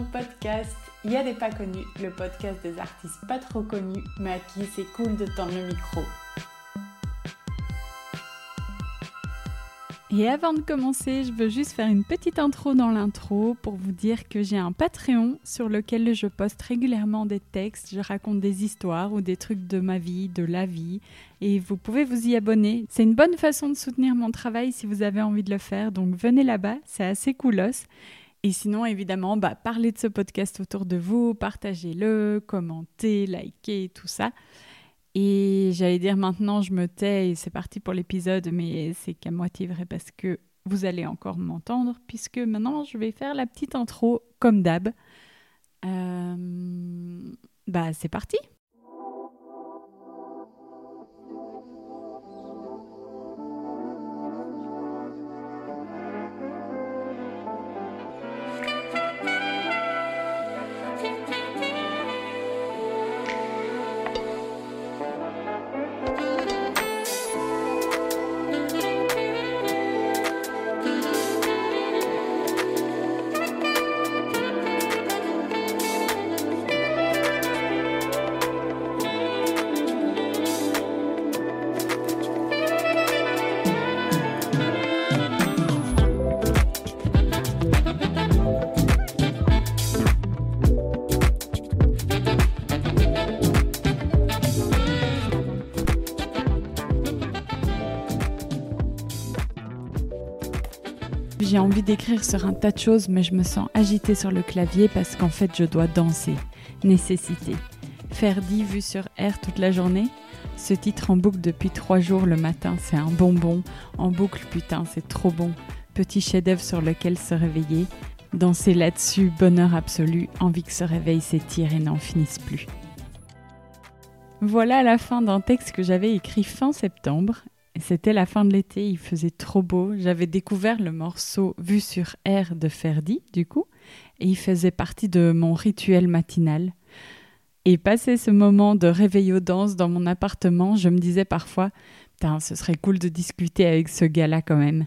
podcast. Il y a des pas connus, le podcast des artistes pas trop connus, mais à qui c'est cool de tendre le micro. Et avant de commencer, je veux juste faire une petite intro dans l'intro pour vous dire que j'ai un Patreon sur lequel je poste régulièrement des textes, je raconte des histoires ou des trucs de ma vie, de la vie, et vous pouvez vous y abonner. C'est une bonne façon de soutenir mon travail si vous avez envie de le faire, donc venez là-bas, c'est assez coolos. Et sinon, évidemment, bah, parlez de ce podcast autour de vous, partagez-le, commentez, likez, tout ça. Et j'allais dire maintenant, je me tais et c'est parti pour l'épisode, mais c'est qu'à moitié vrai parce que vous allez encore m'entendre, puisque maintenant je vais faire la petite intro comme d'hab. Euh, bah, c'est parti! J'ai envie d'écrire sur un tas de choses, mais je me sens agitée sur le clavier parce qu'en fait, je dois danser. Nécessité. Ferdi vu sur R toute la journée Ce titre en boucle depuis trois jours le matin, c'est un bonbon. En boucle, putain, c'est trop bon. Petit chef-d'œuvre sur lequel se réveiller. Danser là-dessus, bonheur absolu, envie que ce réveil s'étire et n'en finisse plus. Voilà la fin d'un texte que j'avais écrit fin septembre c'était la fin de l'été, il faisait trop beau. J'avais découvert le morceau Vu sur R de Ferdi, du coup, et il faisait partie de mon rituel matinal. Et passer ce moment de réveil aux danses dans mon appartement, je me disais parfois, putain, ce serait cool de discuter avec ce gars-là quand même.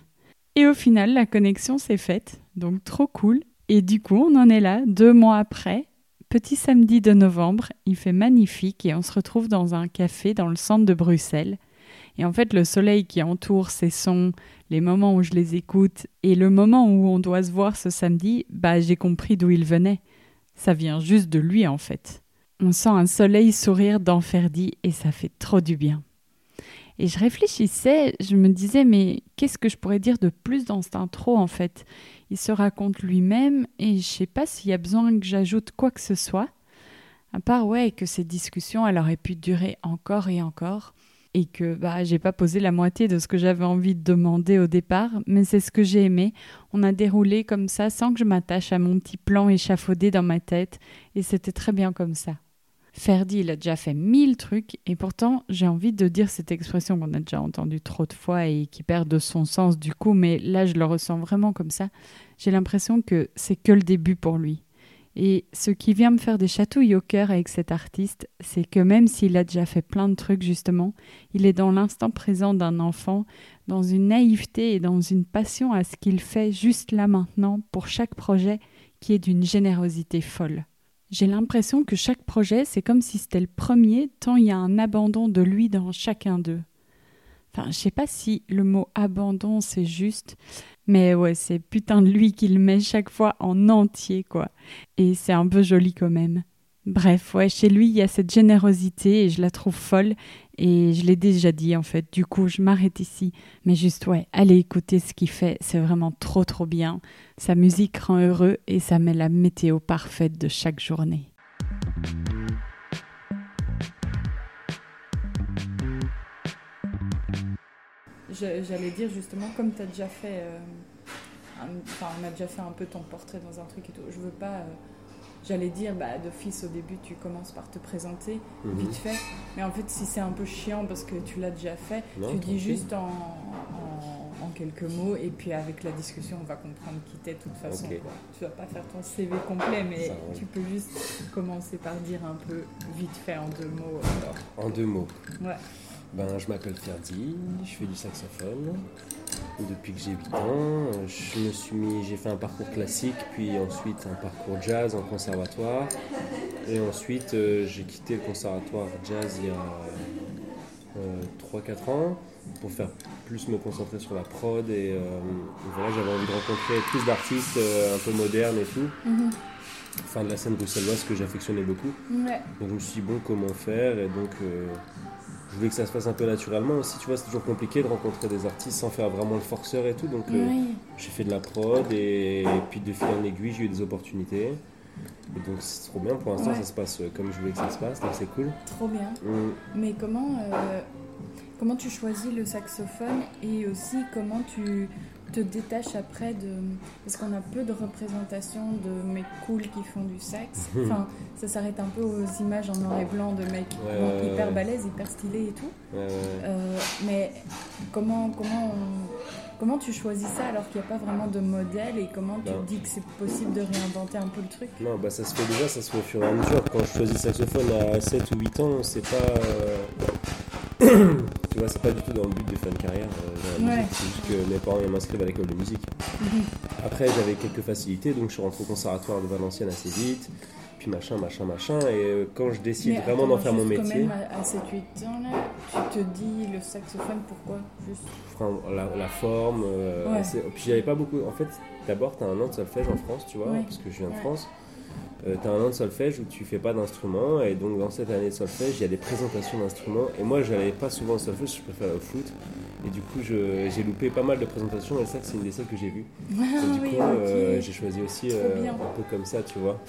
Et au final, la connexion s'est faite, donc trop cool. Et du coup, on en est là, deux mois après, petit samedi de novembre, il fait magnifique et on se retrouve dans un café dans le centre de Bruxelles. Et en fait, le soleil qui entoure ces sons, les moments où je les écoute et le moment où on doit se voir ce samedi, bah j'ai compris d'où il venait. Ça vient juste de lui en fait. On sent un soleil sourire dans Ferdi et ça fait trop du bien. Et je réfléchissais, je me disais mais qu'est-ce que je pourrais dire de plus dans cette intro en fait? Il se raconte lui-même et je sais pas s'il y a besoin que j'ajoute quoi que ce soit. À part ouais que ces discussions elles auraient pu durer encore et encore et que bah, j'ai pas posé la moitié de ce que j'avais envie de demander au départ, mais c'est ce que j'ai aimé. On a déroulé comme ça sans que je m'attache à mon petit plan échafaudé dans ma tête, et c'était très bien comme ça. Ferdi, il a déjà fait mille trucs, et pourtant j'ai envie de dire cette expression qu'on a déjà entendue trop de fois et qui perd de son sens du coup, mais là je le ressens vraiment comme ça. J'ai l'impression que c'est que le début pour lui. Et ce qui vient me faire des chatouilles au cœur avec cet artiste, c'est que même s'il a déjà fait plein de trucs justement, il est dans l'instant présent d'un enfant, dans une naïveté et dans une passion à ce qu'il fait juste là maintenant pour chaque projet qui est d'une générosité folle. J'ai l'impression que chaque projet, c'est comme si c'était le premier, tant il y a un abandon de lui dans chacun d'eux. Enfin, je sais pas si le mot abandon c'est juste, mais ouais, c'est putain de lui qu'il met chaque fois en entier, quoi. Et c'est un peu joli quand même. Bref, ouais, chez lui, il y a cette générosité et je la trouve folle. Et je l'ai déjà dit en fait, du coup, je m'arrête ici. Mais juste, ouais, allez écouter ce qu'il fait, c'est vraiment trop trop bien. Sa musique rend heureux et ça met la météo parfaite de chaque journée. J'allais dire justement, comme tu as déjà fait, euh, enfin, on a déjà fait un peu ton portrait dans un truc et tout, je veux pas. Euh, j'allais dire, bah, d'office au début, tu commences par te présenter mhm. vite fait. Mais en fait, si c'est un peu chiant parce que tu l'as déjà fait, tu dis juste en, en, quelques mots et puis avec la discussion, on va comprendre qui t'es de toute façon. Quoi. Tu vas pas faire ton CV complet, mais tu peux juste commencer par dire un peu vite fait en deux mots. En deux mots. Ouais. Ben, je m'appelle Ferdi, je fais du saxophone depuis que j'ai 8 ans. Je me suis mis, j'ai fait un parcours classique, puis ensuite un parcours jazz en conservatoire. Et ensuite, euh, j'ai quitté le conservatoire jazz il y a 3-4 euh, ans pour faire plus me concentrer sur la prod. Et, euh, voilà, j'avais envie de rencontrer plus d'artistes un peu modernes et tout. Mhm. Enfin, de la scène bruxelloise que j'affectionnais beaucoup. Donc je me suis dit, bon, comment faire? Et donc je voulais que ça se fasse un peu naturellement aussi. Tu vois, c'est toujours compliqué de rencontrer des artistes sans faire vraiment le forceur et tout. Donc, euh, j'ai fait de la prod et, puis de fil en aiguille, j'ai eu des opportunités. Et donc, c'est trop bien. Pour l'instant, ça se passe euh, comme je voulais que ça se passe. Donc, c'est cool. Trop bien. Mm. Mais comment, euh, comment tu choisis le saxophone et aussi comment tu te détaches après de. Parce qu'on a peu de représentations de mecs cool qui font du sax. Enfin, ça s'arrête un peu aux images en noir et blanc de mecs hyper balèzes, hyper stylés et tout. Euh, mais comment, comment, comment tu choisis ça alors qu'il n'y a pas vraiment de modèle et comment tu dis que c'est possible de réinventer un peu le truc? Non, bah ça se fait déjà, ça se fait au fur et à mesure. Quand je choisis saxophone à 7 ou 8 ans, c'est pas. Euh, tu vois, c'est pas du tout dans le but de faire une carrière euh, C'est juste que mes parents m'inscrivent à l'école de musique. Mhm. Après, j'avais quelques facilités, donc je suis rentré au conservatoire de Valenciennes assez vite. Puis machin, machin, machin. Et euh, quand je décide vraiment d'en faire mon métier. Quand même à 7-8 ans, là, tu te dis le saxophone, pourquoi juste? La, forme. Euh, puis j'avais pas beaucoup. En fait, d'abord, tu as un an de solfège en France, tu vois, parce que je viens de France. Euh, tu as un an de solfège où tu fais pas d'instrument et donc dans cette année de solfège il y a des présentations d'instruments et moi j'allais pas souvent au solfège je préfère le foot et du coup j'ai loupé pas mal de présentations et ça c'est une des seules que j'ai vues ah et du coup euh, j'ai choisi aussi euh, un peu comme ça tu vois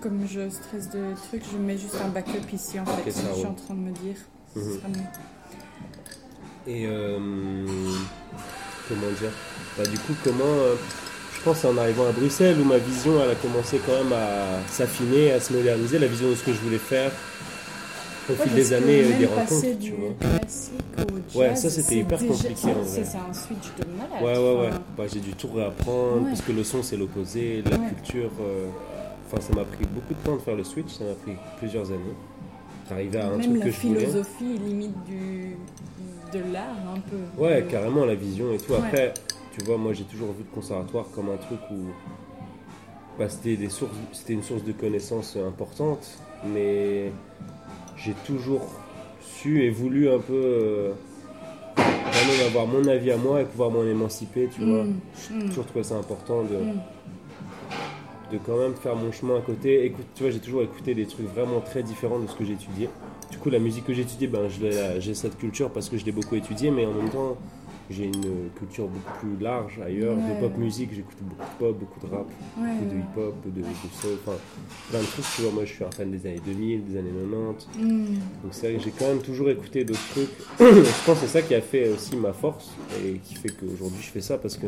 comme je stresse de trucs je mets juste un backup ici en fait je suis en train de me dire mhm. et comment dire? Bah, du coup comment pense en arrivant à Bruxelles où ma vision elle a commencé quand même à s'affiner, à se moderniser, la vision de ce que je voulais faire au fil des années, des rencontres, tu vois. ouais, ça c'était hyper compliqué en vrai. C'est un switch de malade. Ouais, ouais, ouais. Bah, j'ai dû tout réapprendre parce que le son c'est l'opposé, la culture. Euh, enfin, ça m'a pris beaucoup de temps de faire le switch, ça m'a pris plusieurs années. D'arriver à un truc que je voulais. la philosophie limite du, de l'art un peu. Ouais, carrément la vision et tout. Après, tu vois, moi j'ai toujours vu le conservatoire comme un truc où bah, c'était, des sources, c'était une source de connaissances importante, mais j'ai toujours su et voulu un peu euh, avoir mon avis à moi et pouvoir m'en émanciper, tu vois. Mm. J'ai mm. toujours trouvé ça important de, mm. De quand même faire mon chemin à côté. Écoute, tu vois, j'ai toujours écouté des trucs vraiment très différents de ce que j'ai étudié. Du coup, la musique que j'ai étudiée, ben, j'ai cette culture parce que je l'ai beaucoup étudiée, mais en même temps, j'ai une culture beaucoup plus large ailleurs. De pop musique, j'écoute beaucoup de pop, beaucoup de rap, beaucoup de hip-hop, de, de soul, enfin plein de trucs. Tu vois, moi je suis un fan des années 2000, des années 90. Mm. Donc c'est vrai que j'ai quand même toujours écouté d'autres trucs. je pense que c'est ça qui a fait aussi ma force et qui fait qu'aujourd'hui je fais ça parce que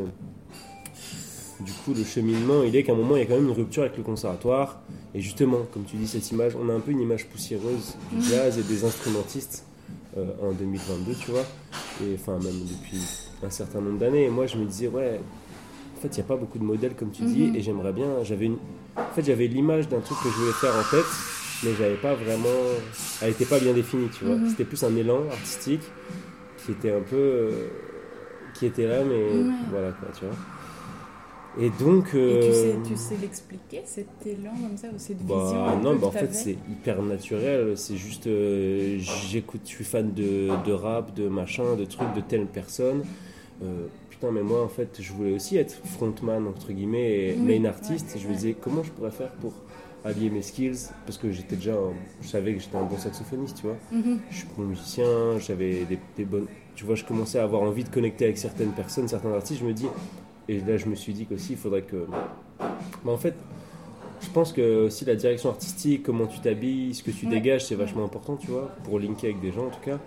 du coup le cheminement il est qu'à un moment il y a quand même une rupture avec le conservatoire. Et justement, comme tu dis, cette image, on a un peu une image poussiéreuse du mm. jazz et des instrumentistes. Euh, en 2022, tu vois, et enfin même depuis un certain nombre d'années. Et moi, je me disais, ouais, en fait, il n'y a pas beaucoup de modèles, comme tu dis, mhm. et j'aimerais bien. J'avais une... En fait, j'avais l'image d'un truc que je voulais faire en tête, mais j'avais pas vraiment. Elle n'était pas bien définie, tu vois. Mhm. C'était plus un élan artistique qui était un peu. Euh, qui était là, mais voilà, quoi, tu vois. Et donc. Et tu sais, tu sais l'expliquer, cet élan comme ça, ou cette bah, vision Non, bah, en fait, c'est hyper naturel. C'est juste. Euh, j'écoute, je suis fan de, de, rap, de machin, de trucs, de telle personne. Euh, putain, mais moi, en fait, je voulais aussi être frontman, entre guillemets, et main artiste. et je me disais, comment je pourrais faire pour allier mes skills? Parce que j'étais déjà. je savais que j'étais un bon saxophoniste, tu vois. Mhm. Je suis bon musicien, j'avais des, des bonnes. Tu vois, je commençais à avoir envie de connecter avec certaines personnes, certains artistes. Je me dis, et là, je me suis dit qu'aussi, il faudrait que. Mais en fait, je pense que aussi la direction artistique, comment tu t'habilles, ce que tu dégages, c'est vachement important, tu vois, pour linker avec des gens en tout cas.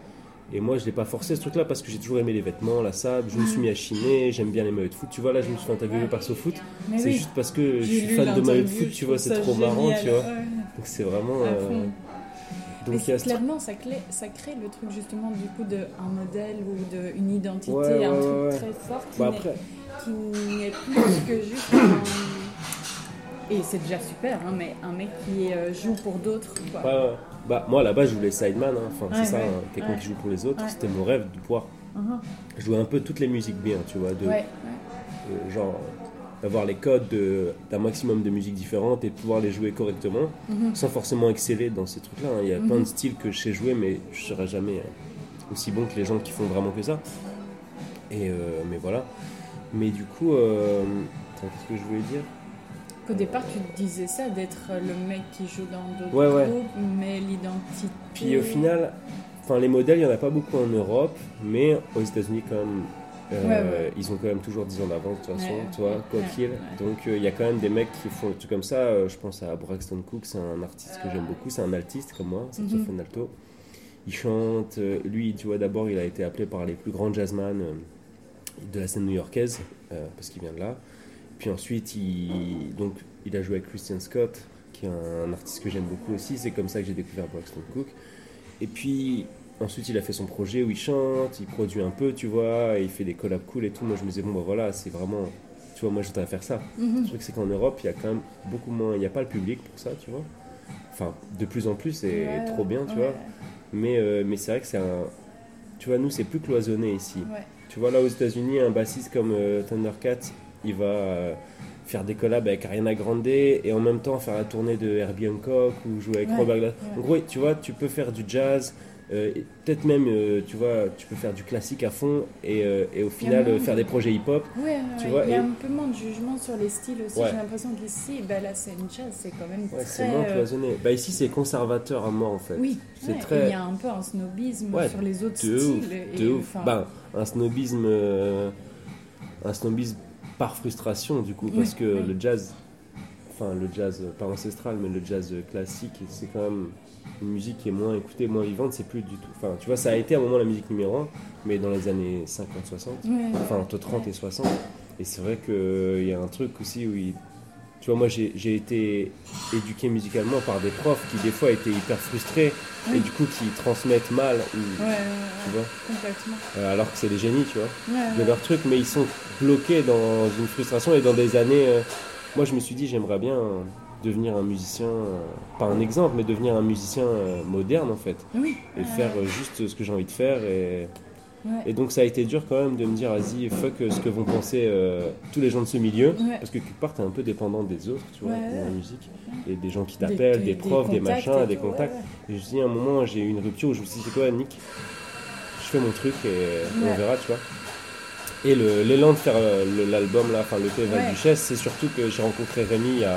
Et moi, je l'ai pas forcé ce truc-là parce que j'ai toujours aimé les vêtements, la sable. Je me suis mis à chiner, j'aime bien les maillots de foot. Tu vois, là, je me suis fait interviewer par SoFoot. Mais C'est oui. juste parce que je suis fan de maillots de foot, tu vois, c'est trop marrant, tu vois. Ouais. Donc c'est vraiment. Euh. Donc il y a clairement, ça, crée le truc justement du coup d'un modèle ou d'une identité, Ouais, un truc très fort qui Bah après, qui n'est plus que juste un... Et c'est déjà super, hein, mais un mec qui euh, joue pour d'autres. quoi. ouais, ouais. bah, moi là-bas, je voulais sideman, hein. enfin Ouais, c'est ça, hein, quelqu'un qui joue pour les autres. C'était mon rêve de pouvoir Mhm. jouer un peu toutes les musiques bien, tu vois, de, euh, genre d'avoir les codes de- d'un maximum de musiques différentes et de pouvoir les jouer correctement Mhm. sans forcément exceller dans ces trucs-là. hein. Il y a plein de styles que je sais jouer, mais je serai jamais euh, aussi bon que les gens qui font vraiment que ça. Et euh, mais voilà. Mais du coup, euh, qu'est-ce que je voulais dire Qu'au départ, tu te disais ça, d'être le mec qui joue dans d'autres Ouais, ouais. groupes, mais l'identité. Puis au final, enfin les modèles, il n'y en a pas beaucoup en Europe, mais aux États-Unis quand même. euh, Ouais. Ils ont quand même toujours 10 ans d'avance de toute façon, toi, quoi qu'il. Donc euh, il y a quand même des mecs qui font des trucs comme ça. euh, je pense à Braxton Cook, c'est un artiste que j'aime beaucoup, c'est un altiste comme moi, saxophone alto. Il chante, lui, tu vois, d'abord il a été appelé par les plus grands jazzman de la scène new-yorkaise, euh, parce qu'il vient de là. Puis ensuite, il, donc, il a joué avec Christian Scott, qui est un artiste que j'aime beaucoup aussi. C'est comme ça que j'ai découvert Braxton Cook. Et puis ensuite, il a fait son projet où il chante, il produit un peu, tu vois, et il fait des collabs cool et tout. Moi, je me disais, bon, bah voilà, c'est vraiment. Tu vois, moi, je voudrais faire ça. Mhm. Le truc, c'est qu'en Europe, il y a quand même beaucoup moins. Il n'y a pas le public pour ça, tu vois. Enfin, de plus en plus, c'est Ouais, trop bien, tu ouais, vois. Mais, euh, mais c'est vrai que c'est un. Tu vois, nous, c'est plus cloisonné ici. Ouais. Tu vois, là aux États-Unis, un bassiste comme euh, Thundercat, il va euh, faire des collabs avec Ariana Grande et en même temps faire la tournée de Herbie Hancock ou jouer avec Ouais, Robert Glasper. ouais. En gros, tu vois, tu peux faire du jazz, euh, peut-être même, euh, tu vois, tu peux faire du classique à fond et, euh, et au final moins faire des projets hip-hop. Ouais, Tu ouais, vois, il y a et- un peu moins de jugement sur les styles aussi. Ouais. J'ai l'impression qu'ici, bah, la scène jazz, c'est quand même très. c'est moins cloisonné. Bah ici, c'est conservateur à mort en fait. Oui, C'est très- il y a un peu un snobisme sur les autres De ouf, styles. et- ouf. enfin, Ben, un snobisme, un snobisme par frustration du coup, parce que le jazz, enfin le jazz euh, pas ancestral, mais le jazz euh, classique, c'est quand même une musique qui est moins écoutée, moins vivante. C'est plus du tout. Enfin, tu vois, ça a été à un moment la musique numéro un, mais dans les années 50-60, ouais, enfin entre 30 et 60. Et c'est vrai qu'il y a un truc aussi où il. Tu vois, moi j'ai été éduqué musicalement par des profs qui des fois étaient hyper frustrés et du coup qui transmettent mal, ou, ouais, ouais, tu ouais, vois, complètement. euh, alors que c'est des génies, tu vois Ouais, de leur truc, mais ils sont bloqués dans une frustration et dans des années. euh, moi, je me suis dit, j'aimerais bien euh, devenir un musicien, euh, pas un exemple, mais devenir un musicien euh, moderne en fait, Oui. et faire juste ce que j'ai envie de faire. Et, ouais. et donc, ça a été dur quand même de me dire, vas-y, fuck ce que vont penser euh, tous les gens de ce milieu, Ouais. parce que quelque part, t'es un peu dépendant des autres, tu vois, Ouais, dans la musique, et des gens qui t'appellent, des, profs, des, machins, et des tout, contacts. Et je me suis dit, à un moment, j'ai eu une rupture où je me suis dit, c'est quoi, Nick? Je fais mon truc et on verra, tu vois. Et le- l'élan de faire euh, le- l'album, là, enfin le Val Ouais. Duchesse, c'est surtout que j'ai rencontré Rémi, a,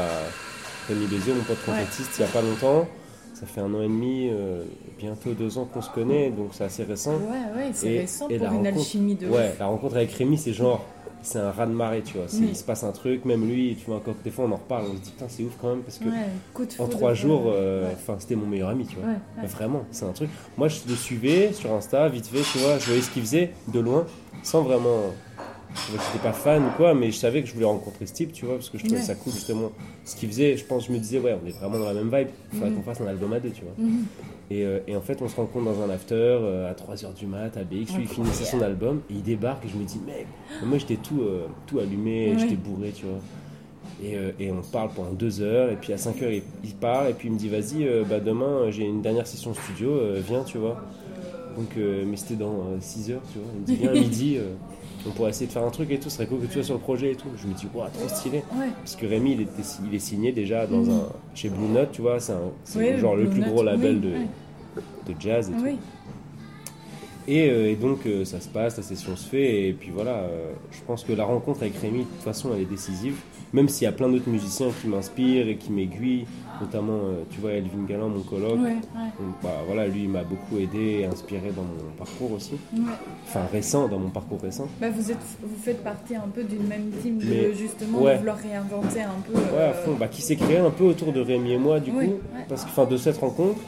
Rémi Bézieux, mon pote trompettiste, il n'y a pas longtemps. Ça fait un an et demi, euh, bientôt deux ans qu'on se connaît, donc c'est assez récent. Ouais, ouais, c'est récent et pour la une rencontre- alchimie de Ouais, la rencontre avec Rémi, c'est genre, c'est un raz de marée, tu vois. Oui. Il se passe un truc, même lui, tu vois, encore des fois on en reparle, on se dit, putain, c'est ouf quand même, parce que Ouais, en trois jours, euh, enfin, c'était mon meilleur ami, tu vois. Ouais. Vraiment, c'est un truc. Moi, je le suivais sur Insta, vite fait, tu vois, je voyais ce qu'il faisait de loin, sans vraiment. Je n'étais pas fan ou quoi, mais je savais que je voulais rencontrer ce type, tu vois, parce que je trouvais Ouais. ça cool, justement. Ce qu'il faisait, je pense, je me disais, ouais, on est vraiment dans la même vibe, il faudrait Mhm. qu'on fasse un album à deux, tu vois. Mhm. Et, euh, et en fait, on se rencontre dans un after euh, à 3h du mat à BX, lui, il finissait son album, et il débarque, et je me dis, mec, moi j'étais tout, euh, tout allumé, Ouais. j'étais bourré, tu vois. Et, euh, et on parle pendant deux heures, et puis à 5 heures, il, il part, et puis il me dit, vas-y, euh, bah, demain, j'ai une dernière session studio, euh, viens, tu vois. Donc, mais c'était dans 6 heures, tu vois. Il me dit, viens à midi, on pourrait essayer de faire un truc et tout, ce serait cool que tu sois sur le projet et tout. Je me dis, waouh, trop stylé. Ouais. Parce que Rémi, il, était, il est signé déjà dans Mhm. un, chez Blue Note, tu vois, c'est Oui, genre le plus Note, gros label oui, de, ouais. de jazz et tout. Oui. Et, euh, et donc euh, ça se passe, la session se fait, et puis voilà, euh, je pense que la rencontre avec Rémi, de toute façon, elle est décisive. Même s'il y a plein d'autres musiciens qui m'inspirent et qui m'aiguillent, notamment, tu vois, Elvin Galland, mon coloc. Ouais, ouais, Donc, bah, voilà, lui, il m'a beaucoup aidé et inspiré dans mon parcours aussi. ouais. Enfin, récent, dans mon parcours récent. Bah, vous, êtes, vous faites partie un peu d'une même team de Mais- justement ouais. de vouloir réinventer un peu. Ouais, à fond. Bah, qui s'est créé un peu autour de Rémi et moi, du coup. Parce que, enfin, de cette rencontre.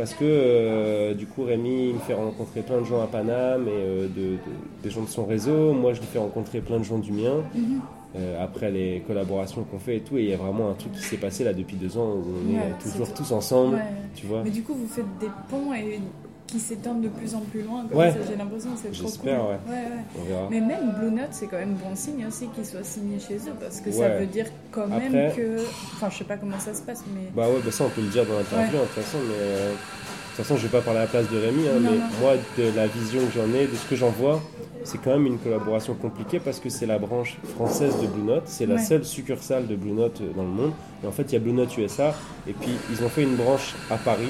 Parce que euh, du coup Rémi il me fait rencontrer plein de gens à Paname et euh, de, de- des gens de son réseau. Moi je lui fais rencontrer plein de gens du mien. Mhm. euh, après les collaborations qu'on fait et tout, et il y a vraiment un truc qui s'est passé là depuis deux ans où on Ouais, est toujours tous ensemble, Ouais. tu vois. Mais du coup, vous faites des ponts et qui s'étendent de plus en plus loin. Ouais. j'ai l'impression que c'est trop cool. Ouais. ouais. Mais même Blue Note, c'est quand même bon signe aussi qu'ils soient signés chez eux parce que ça veut dire quand même Après- que. Enfin, je sais pas comment ça se passe, mais. Bah ouais, bah ça on peut le dire dans l'interview Ouais. de toute façon, mais euh, de toute façon je vais pas parler à la place de Rémi, hein, Non, mais non. moi de la vision que j'en ai, de ce que j'en vois, c'est quand même une collaboration compliquée parce que c'est la branche française de Blue Note, c'est la Ouais. seule succursale de Blue Note euh, dans le monde, et en fait il y a Blue Note USA, et puis ils ont fait une branche à Paris,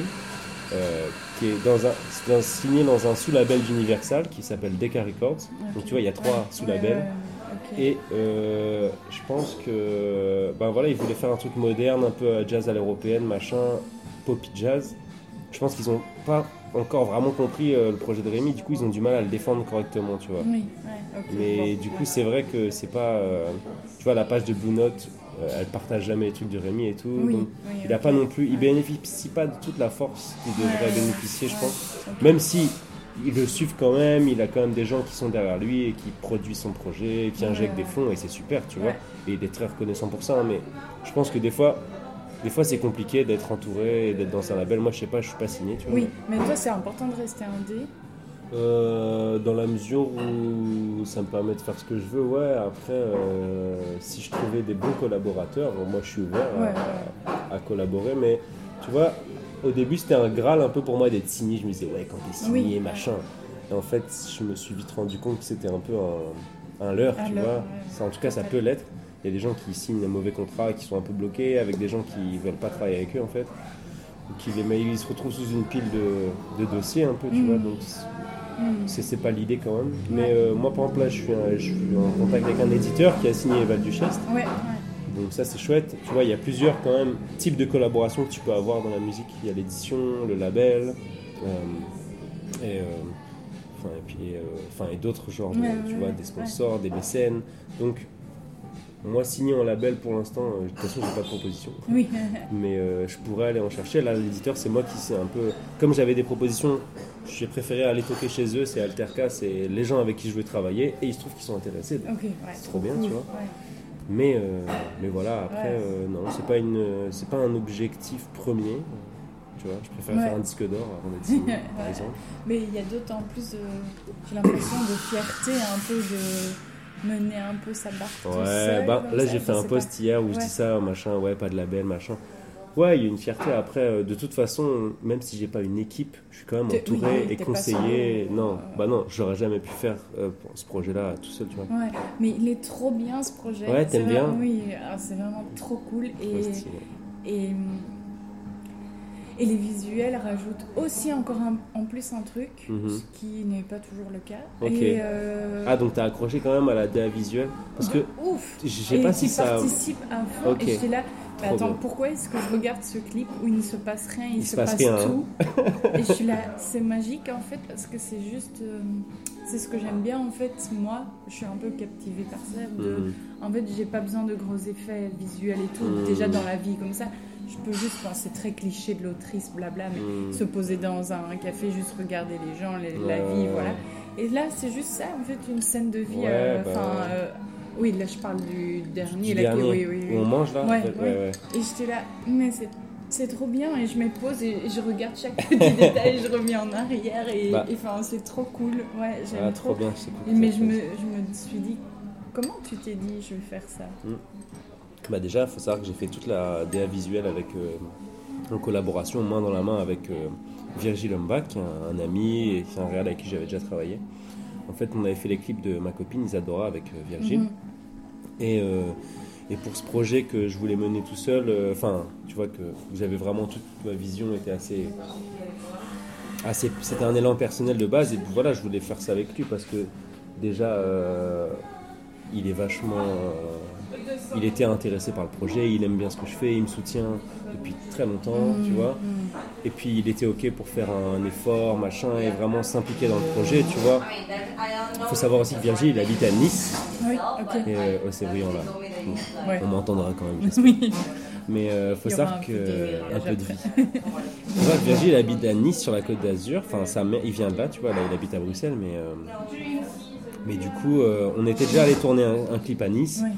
euh, qui est dans un, signé dans un sous-label d'Universal qui s'appelle Decca Records, donc tu vois il y a trois sous-labels. Et euh, je pense que ben voilà, ils voulaient faire un truc moderne, un peu jazz à l'européenne, machin, poppy jazz. Je pense qu'ils ont pas encore vraiment compris euh, le projet de Rémi, du coup ils ont du mal à le défendre correctement, tu vois. Oui, ouais. Mais bon. du coup c'est vrai que c'est pas, euh, tu vois, la page de Blue Note, euh, elle partage jamais les trucs de Rémi et tout. Oui, donc oui, il a ok. pas non plus, il bénéficie pas de toute la force qu'il devrait Ouais, bénéficier, je pense. Même si ils le suivent quand même, il a quand même des gens qui sont derrière lui et qui produisent son projet, qui injectent ouais. des fonds et c'est super, tu vois. Et il est très reconnaissant pour ça, hein, mais je pense que des fois, des fois c'est compliqué d'être entouré et d'être dans un label. Moi, je sais pas, je suis pas signé, tu vois. Oui, mais toi, c'est important de rester indé. Euh, dans la mesure où ça me permet de faire ce que je veux, ouais. Après, euh, si je trouvais des bons collaborateurs, moi je suis ouvert à- Ouais, à, à collaborer, mais tu vois, au début c'était un graal un peu pour moi d'être signé. Je me disais, ouais, quand t'es signé, Oui. machin. Et en fait, je me suis vite rendu compte que c'était un peu un, un leurre, Un tu vois. Ça, en tout cas, ça peut l'être. Il y a des gens qui signent des mauvais contrats, qui sont un peu bloqués, avec des gens qui veulent pas travailler avec eux en fait. Qui les, mais ils se retrouvent sous une pile de, de dossiers un peu, tu Mm. vois. Donc. C'est c'est pas l'idée quand même. Mais euh, moi, par exemple, là, je suis, un- je suis en contact avec un éditeur qui a signé Val. Ouais, ouais. Donc ça, c'est chouette. Tu vois, il y a plusieurs quand même types de collaborations que tu peux avoir dans la musique. Il y a l'édition, le label, euh, et, euh, enfin, et puis, euh, enfin, et d'autres genres, de- Ouais, tu vois, ouais. des sponsors, des mécènes. Donc, moi, signé en label pour l'instant, euh, de toute façon, j'ai pas de proposition. Oui, Mais euh, je pourrais aller en chercher. Là, l'éditeur, c'est moi qui sais un peu. Comme j'avais des propositions, j'ai préféré aller toquer chez eux. C'est Alterca, c'est les gens avec qui je veux travailler. Et il se trouve qu'ils sont intéressés. donc ok, ouais. C'est trop bien, cool, tu vois. ouais. Mais, euh, mais voilà, après, Ouais. euh, non, c'est pas, une, c'est pas un objectif premier. Tu vois, je préfère Ouais. faire un disque d'or avant d'être signé, par exemple. Mais il y a d'autant plus, de, j'ai l'impression, de fierté un peu de mener un peu sa barque tout Ouais, seul, bah, là j'ai fait un post pas. hier où je dis ça, machin, ouais, pas de label, machin. Ouais, il y a une fierté après. euh, de toute façon, même si j'ai pas une équipe, je suis quand même entouré oui, et conseillé. Non, Euh, bah non, j'aurais jamais pu faire euh, ce projet-là tout seul, tu vois. Ouais, mais il est trop bien ce projet. Ouais, t'aimes bien Oui, ah, c'est vraiment trop cool. Et, et les visuels rajoutent aussi encore un- en plus un truc, Mhm. ce qui n'est pas toujours le cas. Et, euh, Ah, donc t'as accroché quand même à la DA visuelle Parce que ouf je sais et pas si ça. participe à fond. Ok. Et j'étais là, mais attends, bien. pourquoi est-ce que je regarde ce clip où il ne se passe rien, il, Il se, se passe passe, rien, hein. tout Et je suis là, c'est magique en fait, parce que c'est juste. euh, c'est ce que j'aime bien en fait, moi, je suis un peu captivée par ça. De, Mhm. En fait, j'ai pas besoin de gros effets visuels et tout, Mhm. déjà dans la vie comme ça. Je peux juste, enfin, c'est très cliché de l'autrice, blabla, mais Mhm. se poser dans un café, juste regarder les gens, les- la vie, voilà. Et là, c'est juste ça, en fait, une scène de vie. Ouais, euh, bah euh, oui, là, je parle du dernier. Du là, qui- dernier, oui, oui, oui. où on mange là Ouais, en fait ouais. Et j'étais là, mais c'est. C'est trop bien et je me pose et je regarde chaque petit détail, je reviens en arrière et Bah. et, enfin c'est trop cool, ouais j'aime Ah, trop. trop bien, cool. Mais je me, je me suis dit, comment tu t'es dit je vais faire ça? Bah déjà, il faut savoir que j'ai fait toute la DA visuelle avec, euh, en collaboration, main dans la main avec euh, Virgil Humbach, qui est un, un ami et qui est un réal avec qui j'avais déjà travaillé. En fait, on avait fait les clips de ma copine Isadora avec euh, Virgil. Mhm. Et, euh, et pour ce projet que je voulais mener tout seul, euh, enfin, tu vois que vous avez vraiment toute ma vision était assez. assez C'était un élan personnel de base, et puis voilà, je voulais faire ça avec lui parce que déjà, euh, il est vachement. euh, il était intéressé par le projet, il aime bien ce que je fais, il me soutient depuis très longtemps, tu vois. Et puis il était ok pour faire un effort, machin, et vraiment s'impliquer dans le projet, tu vois. Il faut savoir aussi que Virgile, il habite à Nice, Oui, ok. et euh, ouais, c'est brillant là. Ouais. On m'entendra quand même. j'espère. Oui. Mais euh, faut savoir un que peu de un peu de vie. Tu vois, Virgile habite à Nice sur la côte d'Azur. Enfin, sa mère- il vient de là, tu vois. Là, il habite à Bruxelles, mais euh, mais du coup, euh, on était déjà allé tourner un, un clip à Nice. Ouais.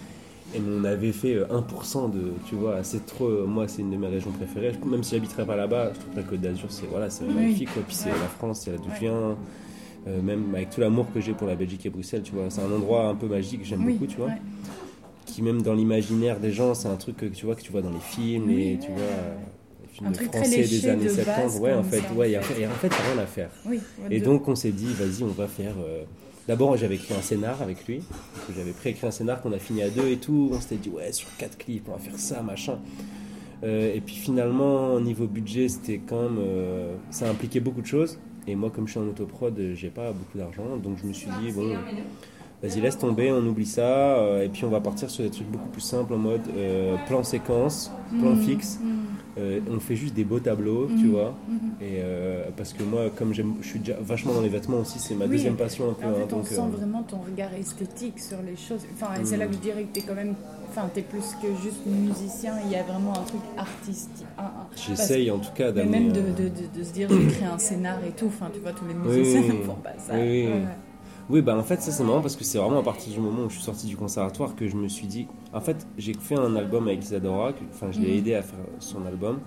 Et on avait fait euh, 1% de, tu vois, c'est trop, euh, moi c'est une de mes régions préférées, même si j'habiterais pas là-bas, je trouve que la Côte d'Azur c'est voilà, c'est Oui. magnifique, quoi. puis c'est la France, c'est là d'où je viens, Euh, même avec tout l'amour que j'ai pour la Belgique et Bruxelles, tu vois, c'est un endroit un peu magique, que j'aime Oui, beaucoup, tu vois, ouais. qui même dans l'imaginaire des gens, c'est un truc que tu vois, que tu vois dans les films, Oui, ouais, tu vois, euh, les films Un français des années de 70, base, ouais, en fait, ouais, et fait. fait, et en fait, rien à faire. Et de- donc on s'est dit, vas-y, on va faire. euh, D'abord, j'avais écrit un scénar avec lui. J'avais préécrit un scénar qu'on a fini à deux et tout. On s'était dit, ouais, sur quatre clips, on va faire ça, machin. Euh, et puis finalement, au niveau budget, c'était quand même. euh, ça impliquait beaucoup de choses. Et moi, comme je suis en autoprod, j'ai pas beaucoup d'argent. Donc je me suis dit, bon, vas-y, laisse tomber, on oublie ça. euh, et puis on va partir sur des trucs beaucoup plus simples en mode plan séquence, plan Mhm, fixe. mhm, Euh, on fait juste des beaux tableaux, tu Mhm. vois. mhm. Et euh, parce que moi, comme je suis déjà vachement dans les vêtements aussi, c'est ma Oui. deuxième passion un peu. En hein, fait, on donc, sent euh, vraiment ton regard esthétique sur les choses. Enfin, et c'est là que je dirais que t'es quand même. Enfin, t'es plus que juste musicien. Il y a vraiment un truc artistique. J'essaye en tout cas d'amener. même de, de, de, de se dire, j'ai créé un scénar et tout. Enfin, tu vois, tous les musiciens oui, ne font pas ça. oui, ouais. Oui, bah en fait, ça c'est marrant parce que c'est vraiment à partir du moment où je suis sorti du conservatoire que je me suis dit. En fait, j'ai fait un album avec Isadora, enfin, je l'ai Mhm. aidé à faire son album.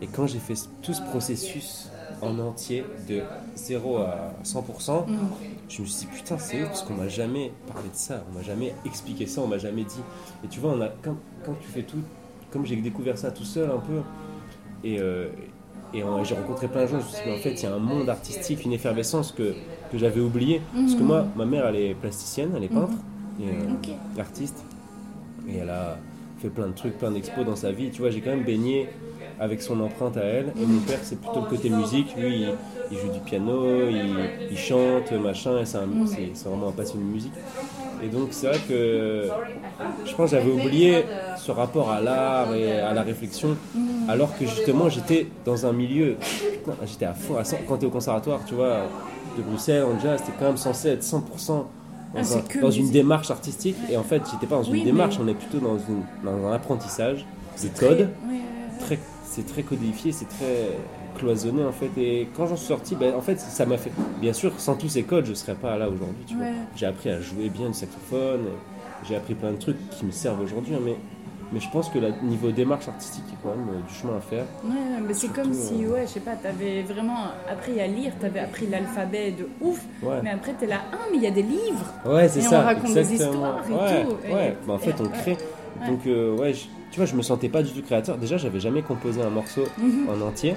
Et quand j'ai fait tout ce processus en entier de 0 à 100%, Mm. je me suis dit putain, c'est ouf parce qu'on m'a jamais parlé de ça, on m'a jamais expliqué ça, on m'a jamais dit. Et tu vois, on a, quand, quand tu fais tout, comme j'ai découvert ça tout seul un peu, et, euh, et j'ai rencontré plein de gens, je me suis dit, en fait, il y a un monde artistique, une effervescence que, que j'avais oublié. Parce que Mhm. moi, ma mère, elle est plasticienne, elle est peintre, et, euh, artiste, et elle a fait plein de trucs, plein d'expos dans sa vie. Tu vois, j'ai quand même baigné avec son empreinte à elle. Et mon père, c'est plutôt le côté musique. Lui, il, il joue du piano, il, il chante, machin, et c'est un- c'est vraiment un passionné de musique. Et donc, c'est vrai que je pense que j'avais oublié ce rapport à l'art et à la réflexion, alors que justement, j'étais dans un milieu, j'étais à fond, à 100 quand tu es au conservatoire, tu vois, de Bruxelles, en jazz, c'était quand même censé être 100% dans, Ah, un- dans une démarche artistique. Et en fait, j'étais pas dans une Oui, démarche, mais- on est plutôt dans, une- dans un apprentissage, des Très- codes très, c'est très codifié, c'est très cloisonné en fait. Et quand j'en suis sorti, ben, en fait, ça m'a fait. Bien sûr, sans tous ces codes, je serais pas là aujourd'hui. Ouais. J'ai appris à jouer bien du saxophone, j'ai appris plein de trucs qui me servent aujourd'hui, hein, mais, mais je pense que le niveau démarche artistique, il y a quand même euh, du chemin à faire. Ouais, mais c'est comme si, euh, ouais, je sais pas, t'avais vraiment appris à lire, t'avais appris l'alphabet de ouf, Ouais, mais après t'es là, ah, mais il y a des livres ouais c'est et on ça. raconte des exactement. histoires et ouais, tout, et- ouais. Ben, en fait, et- on crée. Ouais. Donc, euh, ouais, je- tu vois, je me sentais pas du tout créateur. Déjà, j'avais jamais composé un morceau Mhm. en entier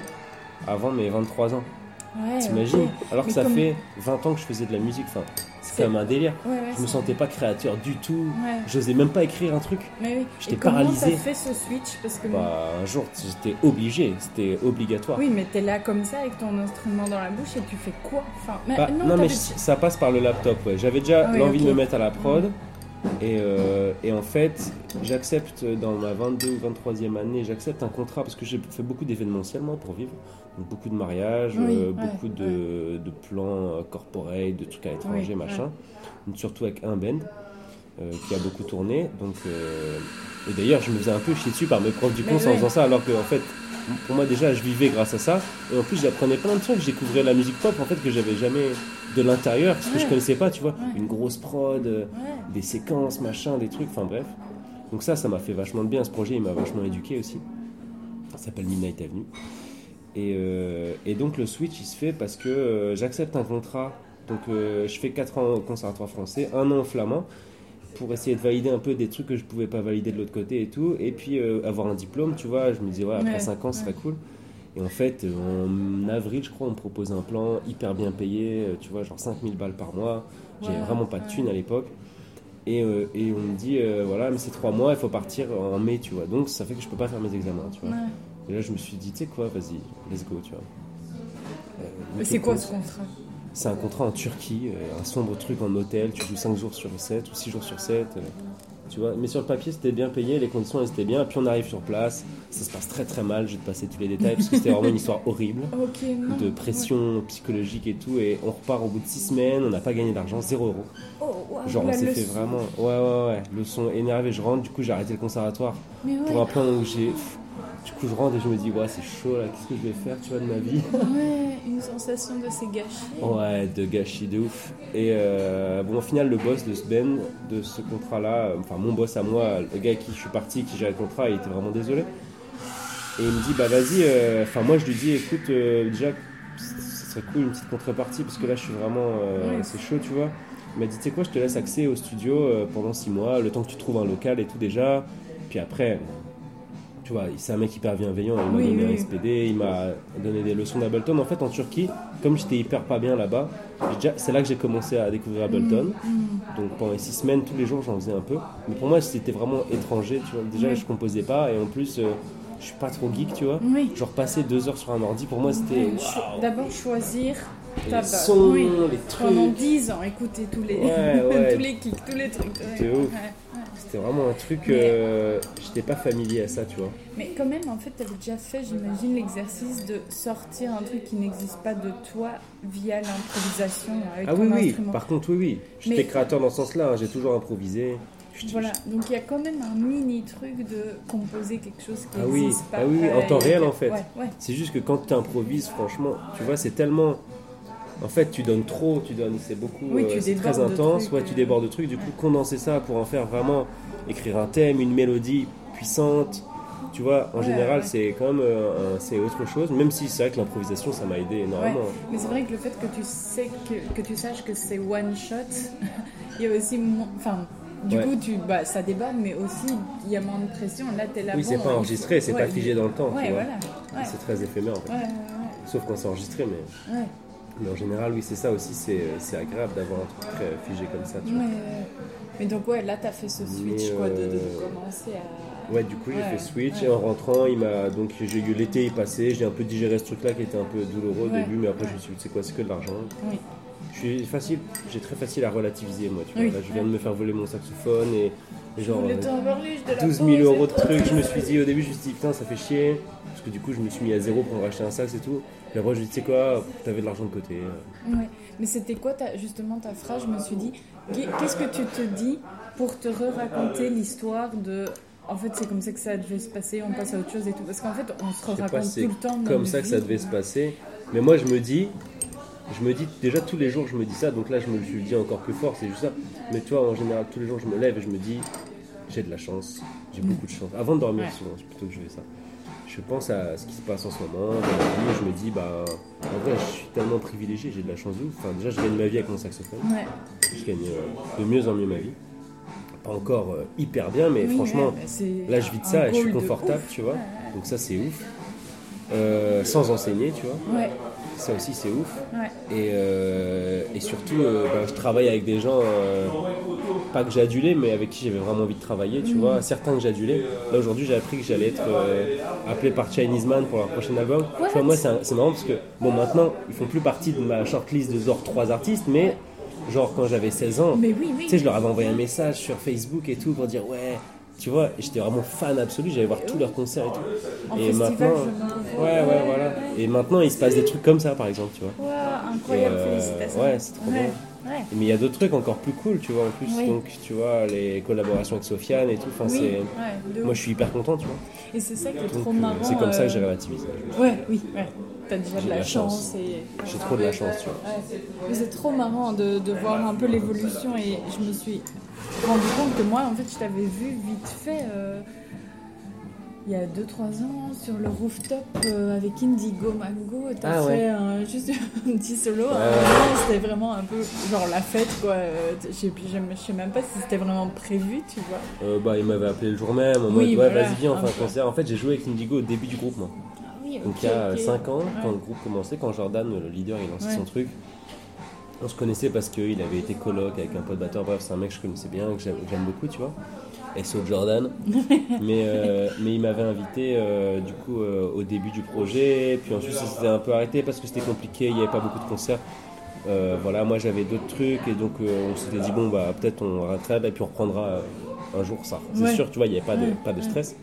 avant mes 23 ans. Ouais, T'imagines? Ok. Alors que ça comme- fait 20 ans que je faisais de la musique. Enfin, quand même un délire. Ouais, ouais, Je me sentais pas créateur du tout. Ouais. J'osais même pas écrire un truc. Oui. J'étais comment paralysé. t'as fait ce switch Parce que Bah, un jour, j'étais obligé, c'était obligatoire. oui, mais t'es là comme ça avec ton instrument dans la bouche et tu fais quoi Enfin, Bah, non, non, mais je- ça passe par le laptop. Ouais. J'avais déjà Ah l'envie de me mettre à la prod. Et, euh, et en fait, j'accepte dans ma 22 ou 23e année, j'accepte un contrat parce que j'ai fait beaucoup d'événementiels moi pour vivre. Donc beaucoup de mariages, Oui, euh, ouais, beaucoup de, de plans euh, corporate, de trucs à l'étranger, Oui, machin. Donc, surtout avec un band qui a beaucoup tourné. Donc, et d'ailleurs, je me faisais un peu chier dessus par mes profs du con en faisant ça, alors que en fait, pour moi déjà, je vivais grâce à ça. Et en plus, j'apprenais plein de trucs. Je découvrais la musique pop en fait que j'avais jamais de l'intérieur, ce que je connaissais pas, tu vois. Ouais. Une grosse prod, euh, Ouais. des séquences, machin, des trucs, enfin bref. Donc ça, ça m'a fait vachement de bien. Ce projet, il m'a vachement éduqué aussi. Ça s'appelle Midnight Avenue. Et, euh, et donc le switch, il se fait parce que euh, j'accepte un contrat. Donc je fais 4 ans au conservatoire français, un an au flamand, pour essayer de valider un peu des trucs que je pouvais pas valider de l'autre côté et tout. Et puis euh, avoir un diplôme, tu vois. Je me disais, ouais, après Ouais, 5 ans, ce serait cool. Et en fait, en avril, je crois, on me propose un plan hyper bien payé, euh, tu vois, genre 5000 balles par mois. J'avais vraiment pas de thunes à l'époque. Et, euh, et on me dit, euh, voilà, mais c'est 3 mois, il faut partir en mai, tu vois. Donc ça fait que je peux pas faire mes examens, tu vois. Et là, je me suis dit, tu sais quoi, vas-y, let's go, tu vois. C'est quoi ce contrat? C'est un contrat en Turquie, euh, un sombre truc en hôtel, tu joues 5 jours sur 7 ou 6 jours sur 7. euh, tu vois. Mais sur le papier, c'était bien payé, les conditions elles étaient bien. Puis on arrive sur place, ça se passe très très mal, je vais te passer tous les détails parce que c'était vraiment une histoire horrible non. de pression psychologique et tout. Et on repart au bout de 6 semaines, on n'a pas gagné d'argent, 0 euros. Oh, Genre on s'est fait vraiment. Ouais, ouais, ouais. Leçon énervé, je rentre, du coup j'ai arrêté le conservatoire Mais ouais, pour un plan où j'ai. Du coup, je rentre et je me dis, ouais, c'est chaud là, qu'est-ce que je vais faire, tu vois, de ma vie? Ouais, une sensation de ces gâchis. Ouais, de gâchis de ouf. Et euh, bon, au final, le boss de ce Ben, de ce contrat-là, euh, enfin, mon boss à moi, le gars avec qui je suis parti, qui gérait le contrat, il était vraiment désolé. Et il me dit, bah vas-y, euh, enfin, moi je lui dis, écoute, euh, déjà, ce serait cool une petite contrepartie, parce que là, je suis vraiment. Ouais. C'est chaud, tu vois. Il m'a dit, tu sais quoi, je te laisse accès au studio pendant 6 mois, le temps que tu trouves un local et tout déjà. Puis après, tu vois, c'est un mec hyper bienveillant, il m'a Oui, donné oui. un SPD, il m'a donné des leçons d'Ableton. En fait, en Turquie, comme j'étais hyper pas bien là-bas, c'est là que j'ai commencé à découvrir Ableton. Mm. Donc pendant les six semaines, tous les jours, j'en faisais un peu. Mais pour moi, c'était vraiment étranger, tu vois. Déjà, je composais pas, et en plus, euh, je suis pas trop geek, tu vois. Genre passer deux heures sur un ordi, pour moi, c'était D'abord choisir les sons, Oui. les Pendant trucs. 10 ans, écouter tous les, Ouais, ouais. tous les kicks, tous les trucs. C'était ouais. C'était vraiment un truc, euh, j'étais pas familier à ça, tu vois. Mais quand même, en fait, tu avais déjà fait, j'imagine, l'exercice de sortir un truc qui n'existe pas de toi via l'improvisation avec Ah ton oui, oui, par contre, oui, oui. J'étais Mais- créateur dans ce sens-là, hein, j'ai toujours improvisé. Voilà, donc il y a quand même un mini truc de composer quelque chose qui Ah oui, pas. ah oui, en temps réel, en fait. Ouais, ouais. C'est juste que quand tu improvises, franchement, tu vois, c'est tellement. En fait, tu donnes trop, tu donnes, c'est beaucoup, Oui, euh, c'est très intense. trucs, ouais, tu débordes de trucs. Du coup, condenser ça pour en faire vraiment écrire un thème, une mélodie puissante. Tu vois, en Ouais, général, ouais. c'est quand même euh, c'est autre chose. Même si c'est vrai que l'improvisation, ça m'a aidé énormément. Mais c'est vrai que le fait que tu sais que, que tu saches que c'est one shot, il y a aussi. Enfin, du coup, tu, bah, ça déborde, mais aussi il y a moins de pression. Là, t'es là. Oui, bon, c'est pas enregistré, c'est pas figé dans le temps. Voilà. C'est très éphémère, en fait. Sauf quand c'est enregistré, mais. Mais en général, oui, c'est ça aussi. C'est c'est agréable d'avoir un truc très figé comme ça. Tu vois. Ouais, ouais. Mais donc, ouais, là, t'as fait ce switch, Mais, quoi, de, euh, commencer à. Ouais, du coup, j'ai fait switch ouais. et en rentrant, il m'a donc j'ai eu l'été passé, j'ai un peu digéré ce truc-là qui était un peu douloureux au début, mais après je me suis dit c'est quoi, c'est que de l'argent. Oui. Je suis facile, j'ai très facile à relativiser moi. Tu vois. Oui, Là, je viens de me faire voler mon saxophone et genre Le euh, temps parler, je te la 12 pose, 000 euros de c'est trucs. Je me suis dit au début, je me suis dit putain, ça fait chier parce que du coup, je me suis mis à zéro pour me racheter un sax et tout. Puis après, je me suis dit, tu sais quoi, t'avais de l'argent de côté. Ouais. Mais c'était quoi ta, justement ta phrase? Je me suis dit, qu'est- qu'est-ce que tu te dis pour te re-raconter l'histoire de. En fait, c'est comme ça que ça devait se passer, on passe à autre chose et tout. Parce qu'en fait, on se Je sais pas raconte si tout c'est le temps. comme notre ça que ça devait se passer. Mais moi, je me dis, je me dis déjà tous les jours, je me dis ça. Donc là, je me le dit encore plus fort, c'est juste ça. Mais toi, en général, tous les jours, je me lève et je me dis, j'ai de la chance, j'ai beaucoup de chance. Avant de dormir, Ouais. souvent, plutôt que je fais ça. Je pense à ce qui se passe en ce moment dans la vie et je me dis, bah, en vrai, je suis tellement privilégié, j'ai de la chance de ouf. Enfin, déjà, je gagne ma vie avec mon saxophone. Ouais. Je gagne euh, de mieux en mieux ma vie. Pas encore euh, hyper bien, mais Oui, franchement, ouais, bah, là, je vis de ça et je suis confortable, tu vois. Donc ça, c'est ouf. Euh, sans enseigner, tu vois. Ça aussi, c'est ouf. ouais. Et, euh, et surtout, euh, ben, je travaille avec des gens, euh, pas que j'ai adulé, mais avec qui j'avais vraiment envie de travailler, tu vois. Certains que j'ai adulés. Là, aujourd'hui, j'ai appris que j'allais être appelé par Chinese Man pour leur prochain album. Tu vois, moi, c'est marrant parce que, bon, maintenant, ils font plus partie de ma shortlist de genre trois artistes, mais genre quand j'avais 16 ans, Mais oui, oui. tu sais, je leur avais envoyé un message sur Facebook et tout pour dire, ouais. Tu vois, et j'étais vraiment fan absolu, j'allais voir tous leurs concerts et tout. En et festival, maintenant, je ouais, ouais, voilà. Et maintenant, il se passe des trucs comme ça, par exemple, tu vois. Waouh, incroyable, Et, euh, félicitations. ouais, c'est trop ouais. bien. Ouais. Mais il y a d'autres trucs encore plus cool, tu vois, en plus. Oui. Donc, tu vois, les collaborations avec Sofiane et tout. Enfin, Oui, c'est... ouais, Moi, je suis hyper content, tu vois. Et c'est ça qui est Donc, trop euh, marrant. c'est comme ça euh, que j'ai relativisé. Ouais, oui, ouais. T'as déjà de la, la chance. chance. et. J'ai trop de la chance, tu vois. Mais c'est trop marrant de, de voir un peu l'évolution et je me suis rendu compte que moi, en fait, je t'avais vu vite fait euh, il y a 2-3 ans sur le rooftop euh, avec Indigo Mango. T'as Ah ouais. fait un- juste un petit solo. Ouais, moment, C'était vraiment un peu genre la fête, quoi. Euh, Je sais je sais même pas si c'était vraiment prévu, tu vois. Euh, bah, il m'avait appelé le jour même, en Oui, mode, ouais, voilà, vas-y, viens, on un fait un peu. concert. En fait, j'ai joué avec Indigo au début du groupe, moi. Ah oui, Donc, il y a ok. 5 ans, quand Ouais. le groupe commençait, quand Jordan, le leader, il lançait son truc. On se connaissait parce qu'il avait été coloc avec un pote batteur. Bref, c'est un mec que je connaissais bien, que j'aime beaucoup, tu vois. SO Jordan. mais, euh, mais il m'avait invité euh, du coup euh, au début du projet. Puis ensuite, ça s'était un peu arrêté parce que c'était compliqué, il n'y avait pas beaucoup de concerts. Voilà, moi j'avais d'autres trucs et donc on s'était dit bon bah peut-être on rattrape et puis on reprendra un jour ça. C'est Ouais. sûr, tu vois, il n'y avait pas de, pas de stress.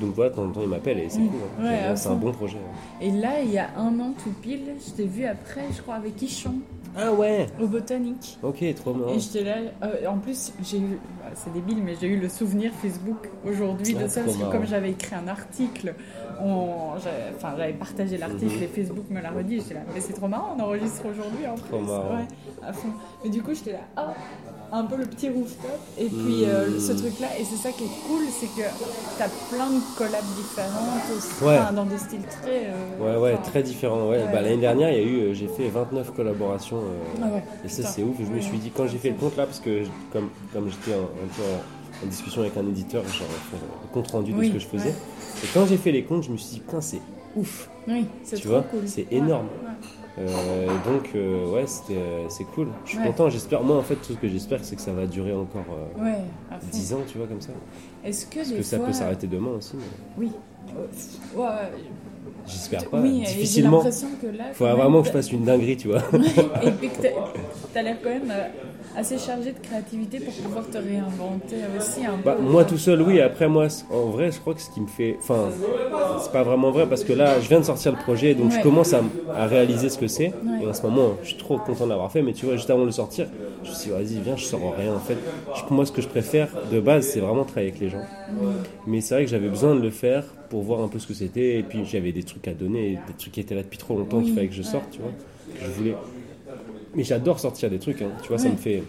Donc voilà, de temps en temps il m'appelle et c'est Mm. cool. hein. Ouais, c'est un bon projet. hein. Et là, il y a un an tout pile, je t'ai vu après, je crois, avec Ichon, Ah ouais au Botanique. Ok, trop marrant. Et j'étais là, euh, en plus, j'ai eu, bah, c'est débile, mais j'ai eu le souvenir Facebook aujourd'hui de Ah, ça, trop parce que marrant. comme j'avais écrit un article, on, j'avais- enfin, j'avais partagé l'article Mhm. et Facebook me l'a redit, j'étais là, mais c'est trop marrant, on enregistre aujourd'hui en Trop plus. marrant. Ouais, à fond. Mais du coup, j'étais là, ah, un peu le petit rooftop, et puis euh, ce truc-là, et c'est ça qui est cool, c'est que t'as plein de collabs différentes aussi, Ouais. enfin, dans des styles très. euh, Ouais, ouais, très différent. Ouais. Ouais. Bah, L'année dernière, il y a eu, euh, j'ai fait 29 collaborations. euh, Ah ouais, Et ça, c'est ouf. Je me suis dit, quand j'ai fait le compte là, parce que comme, comme j'étais un, un en, en discussion avec un éditeur, genre faire le compte rendu de ce que je faisais. Et quand j'ai fait les comptes, je me suis dit, putain, c'est ouf. Oui, c'est Tu trop vois, cool. c'est énorme. Euh, donc, euh, ouais, c'était, euh, c'est cool. Je suis Ouais. content. J'espère, moi, en fait, tout ce que j'espère, c'est que ça va durer encore euh, Ouais, à fond. 10 ans, tu vois, comme ça. Est-ce que Parce des que ça fois... peut s'arrêter demain aussi. mais Oui. Ouais, ouais. J'espère pas. oui, et j'ai Difficilement. l'impression que là... Faut même, vraiment que je fasse une dinguerie, tu vois. Et puis que t'as- t'as l'air quand même euh, assez chargé de créativité pour pouvoir te réinventer aussi un Bah, peu. moi tout seul, oui. Après, moi, en vrai, je crois que ce qui me fait. Enfin, c'est pas vraiment vrai parce que là, je viens de sortir le projet, donc je Ouais. commence à, à réaliser ce que c'est. Ouais. Et en ce moment, je suis trop content d'avoir fait. Mais tu vois, juste avant de le sortir, je me suis dit, vas-y, viens, je sors rien en fait. Je- moi, ce que je préfère de base, c'est vraiment travailler avec les gens. Mais c'est vrai que j'avais besoin de le faire pour voir un peu ce que c'était. Et puis, j'avais des trucs à donner, des trucs qui étaient là depuis trop longtemps Oui, qu'il fallait que je sorte, tu vois. que Je voulais. Mais j'adore sortir des trucs, hein. tu vois, ça me fait.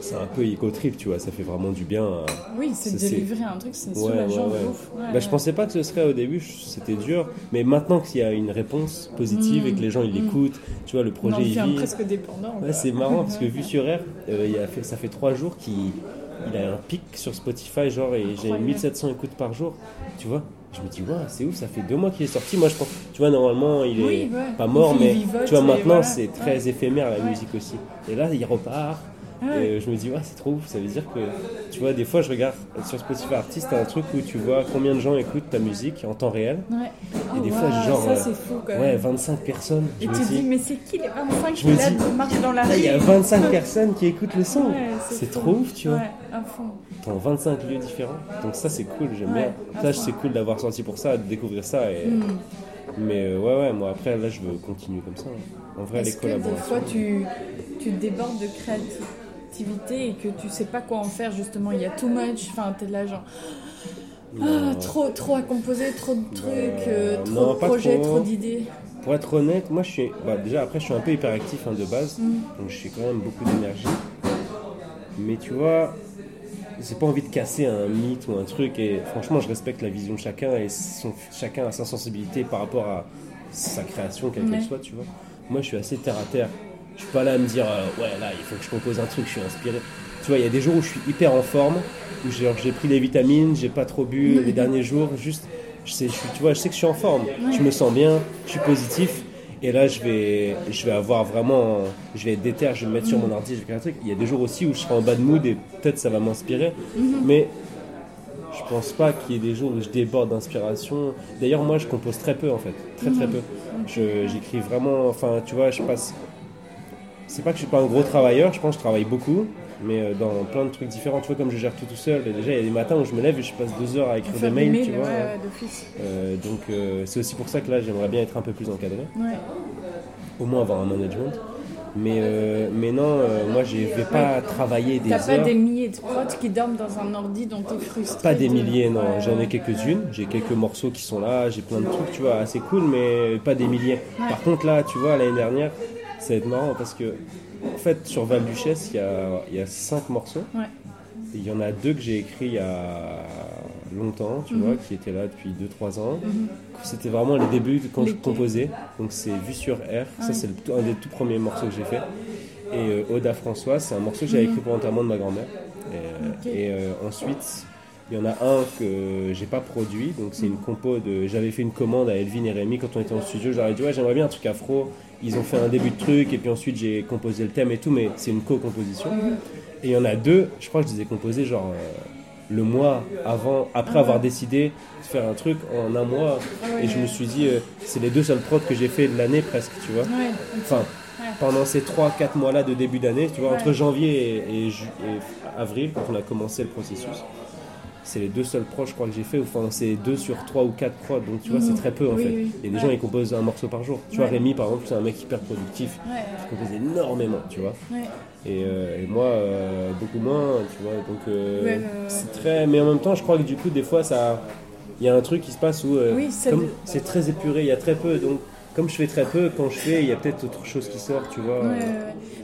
C'est un peu éco trip, tu vois, ça fait vraiment du bien. à- Oui, c'est de délivrer un truc, c'est Ouais, ouais, ouais. Bah, je pensais pas que ce serait au début, c'était dur, mais maintenant qu'il y a une réponse positive Mm. et que les gens ils Mm. l'écoutent, tu vois, le projet il vit. presque dépendant. c'est marrant parce que vu sur R, euh, il a fait, ça fait trois jours qu'il il a un pic sur Spotify, genre, et j'ai Incroyable. 1700 écoutes par jour, tu vois. Je me dis, waouh, c'est ouf, ça fait deux mois qu'il est sorti. Moi, je pense, tu vois, normalement, il est Oui, ouais. pas mort, mais vivote tu vois, maintenant, voilà. c'est très Ouais. éphémère la Ouais. musique aussi. Et là, il repart. Ouais. Et je me dis, ouais, c'est trop ouf. Ça veut dire que, tu vois, des fois, je regarde sur Spotify Artist, t'as un truc où tu vois combien de gens écoutent ta musique en temps réel. Ouais. Et Oh, des fois, waouh, genre, ça fou quand même. Ouais, 25 personnes. Et Je tu me te dis, dis, mais c'est qui les 25 Je qui marchent dans la rue il y a 25 personnes qui écoutent le son. C'est trop ouf, tu vois. À fond. Dans 25 lieux différents. Donc ça, c'est cool, j'aime Ouais, bien. Ça, c'est cool d'avoir sorti pour ça, de découvrir ça. Et... Hmm. Mais euh, ouais, ouais, moi après, là, je veux continuer comme ça. hein. En vrai, les Est-ce que des collaborations. fois tu, tu débordes de créativité et que tu sais pas quoi en faire justement Il y a too much, enfin t'es là genre. Ah, trop, trop à composer, trop de trucs, euh, trop non, de projets, trop. trop d'idées. Pour être honnête, moi, je suis. Bah, déjà, après, je suis un peu hyperactif hein, de base. Mm. Donc, je suis quand même beaucoup d'énergie. Mais tu vois, j'ai pas envie de casser un mythe ou un truc. Et franchement, je respecte la vision de chacun et son- chacun a sa sensibilité par rapport à sa création, quelle Ouais. qu'elle soit, tu vois. Moi, je suis assez terre à terre. Je suis pas là à me dire, euh, ouais, là, il faut que je compose un truc, je suis inspiré. Tu vois, il y a des jours où je suis hyper en forme, où j'ai pris les vitamines, j'ai pas trop bu les derniers jours, juste, je sais, je suis, tu vois, je sais que je suis en forme, je me sens bien, je suis positif. Et là, je vais, je vais avoir vraiment, je vais être déter, je vais me mettre sur mon ordi, je vais faire un truc. Il y a des jours aussi où je serai en bad mood et peut-être ça va m'inspirer. Mais je pense pas qu'il y ait des jours où je déborde d'inspiration. D'ailleurs, moi, je compose très peu en fait, très très peu. Je- J'écris vraiment, enfin, tu vois, je passe. C'est pas que je suis pas un gros travailleur, je pense que je travaille beaucoup, mais euh, dans plein de trucs différents. Tu vois, comme je gère tout tout seul, et déjà il y a des matins où je me lève et je passe deux heures à écrire des mails, mails, tu vois. ouais. Euh, donc euh, c'est aussi pour ça que là, j'aimerais bien être un peu plus encadré, Ouais. au moins avoir un management. Mais, euh, mais non, moi je vais pas travailler des T'as pas heures. des milliers de prods qui dorment dans un ordi dont t'es frustré. Pas des de- milliers, non. J'en ai quelques-unes. J'ai quelques morceaux qui sont là. J'ai plein de trucs, tu vois, assez cool, mais pas des milliers. Par contre, là, tu vois, l'année dernière, ça va être marrant parce que, en fait, sur Val Duchesse, il y a, il y a cinq morceaux. Ouais. Et Il y en a deux que j'ai écrits il y a longtemps, tu Mhm. vois, qui étaient là depuis 2-3 ans. C'était vraiment les débuts quand je composais. Donc c'est Vue sur R. Ça, c'est un des tout premiers morceaux que j'ai fait. Et euh, Ode à François, c'est un morceau que j'avais Mhm. écrit pour l'enterrement de ma grand-mère. Et, euh, et, euh, ensuite, il y en a un que j'ai pas produit. Donc c'est une compo de. J'avais fait une commande à Elvin et Rémi quand on était en studio. Ai dit, ouais, j'aimerais bien un truc afro. Ils ont fait un début de truc. Et puis ensuite, j'ai composé le thème et tout. Mais c'est une co-composition. Et il y en a deux, je crois que je les ai composés genre euh, le mois avant, après avoir décidé de faire un truc en un mois. Et je me suis dit, euh, c'est les deux seuls prods que j'ai fait de l'année presque, tu vois. Enfin, pendant ces 3-4 mois-là de début d'année, tu vois, entre janvier et, et avril, quand on a commencé le processus, c'est les deux seuls proches, je crois, que j'ai fait. Enfin, c'est deux sur trois ou quatre prods, donc tu vois, c'est mm. très peu en fait. Et des gens, ils composent un morceau par jour. Tu vois, Rémi, par exemple, c'est un mec hyper productif. Il compose énormément, tu vois. Euh, et, moi, euh, beaucoup moins, tu vois. Donc, euh, c'est très. Mais en même temps, je crois que du coup, des fois, ça. Il y a un truc qui se passe où. c'est très épuré, il y a très peu. Donc, comme je fais très peu, quand je fais, il y a peut-être autre chose qui sort, tu vois.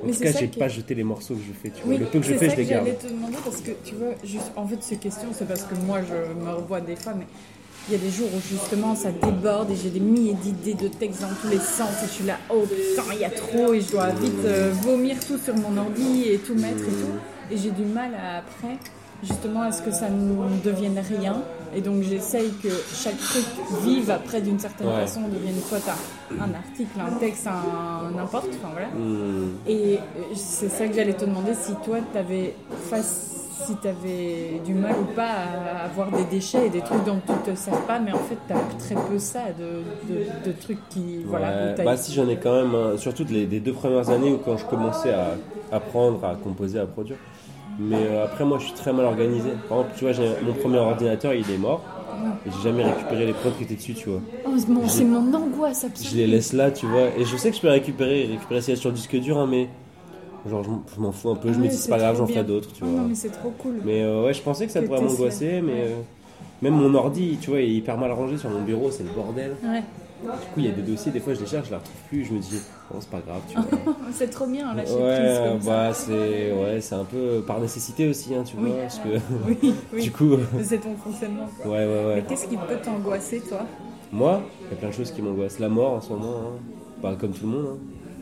En tout cas, j'ai pas jeté les morceaux que je fais, tu vois. le peu que je fais, je les garde. J'allais te demander parce que, tu vois, juste, en fait, ces questions, c'est parce que moi, je me revois des fois, mais il y a des jours où justement ça déborde et j'ai des milliers d'idées de textes dans tous les sens et je suis là, oh putain, il y a trop et je dois vite euh, vomir tout sur mon ordi et tout mettre et tout. Et j'ai du mal à, après justement à ce que ça ne devienne rien. Et donc j'essaye que chaque truc vive après d'une certaine façon, devienne soit un article, un texte, un n'importe, enfin voilà. Hmm. Et euh, c'est ça que j'allais te demander si toi tu avais face si tu avais du mal ou pas à avoir des déchets et des trucs dont tu te sers pas, mais en fait, tu as très peu ça, de, de, trucs qui. Voilà, bah, si j'en ai quand même, surtout les, deux premières années où quand je commençais à apprendre, à composer, à produire. Mais euh, après, moi, je suis très mal organisé. Par exemple, tu vois, mon premier ordinateur, il est mort. Et j'ai jamais récupéré les prods qui étaient dessus, tu vois. Oh, c'est mon angoisse absolue. Je les laisse là, tu vois. Et je sais que je peux récupérer, récupérer ça sur disque dur, hein, mais genre je m'en fous un peu. je me dis, c'est pas grave, j'en ferai d'autres, tu vois. Non, mais c'est trop cool. Mais euh, ouais, je pensais que ça pourrait m'angoisser, mais euh, même mon ordi, tu vois, il est hyper mal rangé sur mon bureau, c'est le bordel. Ouais. Du coup, il y a des dossiers, des fois je les cherche, je les retrouve plus, je me dis, bon, c'est pas grave, tu vois. c'est trop bien, lâcher ouais, bah, c'est ouais, c'est un peu par nécessité aussi, hein, tu vois, parce que oui, oui. du coup. c'est ton fonctionnement, quoi. Ouais, ouais, ouais. Mais qu'est-ce qui peut t'angoisser, toi? Moi, il y a plein de choses qui m'angoissent. La mort en ce moment, hein. pas comme tout le monde, hein.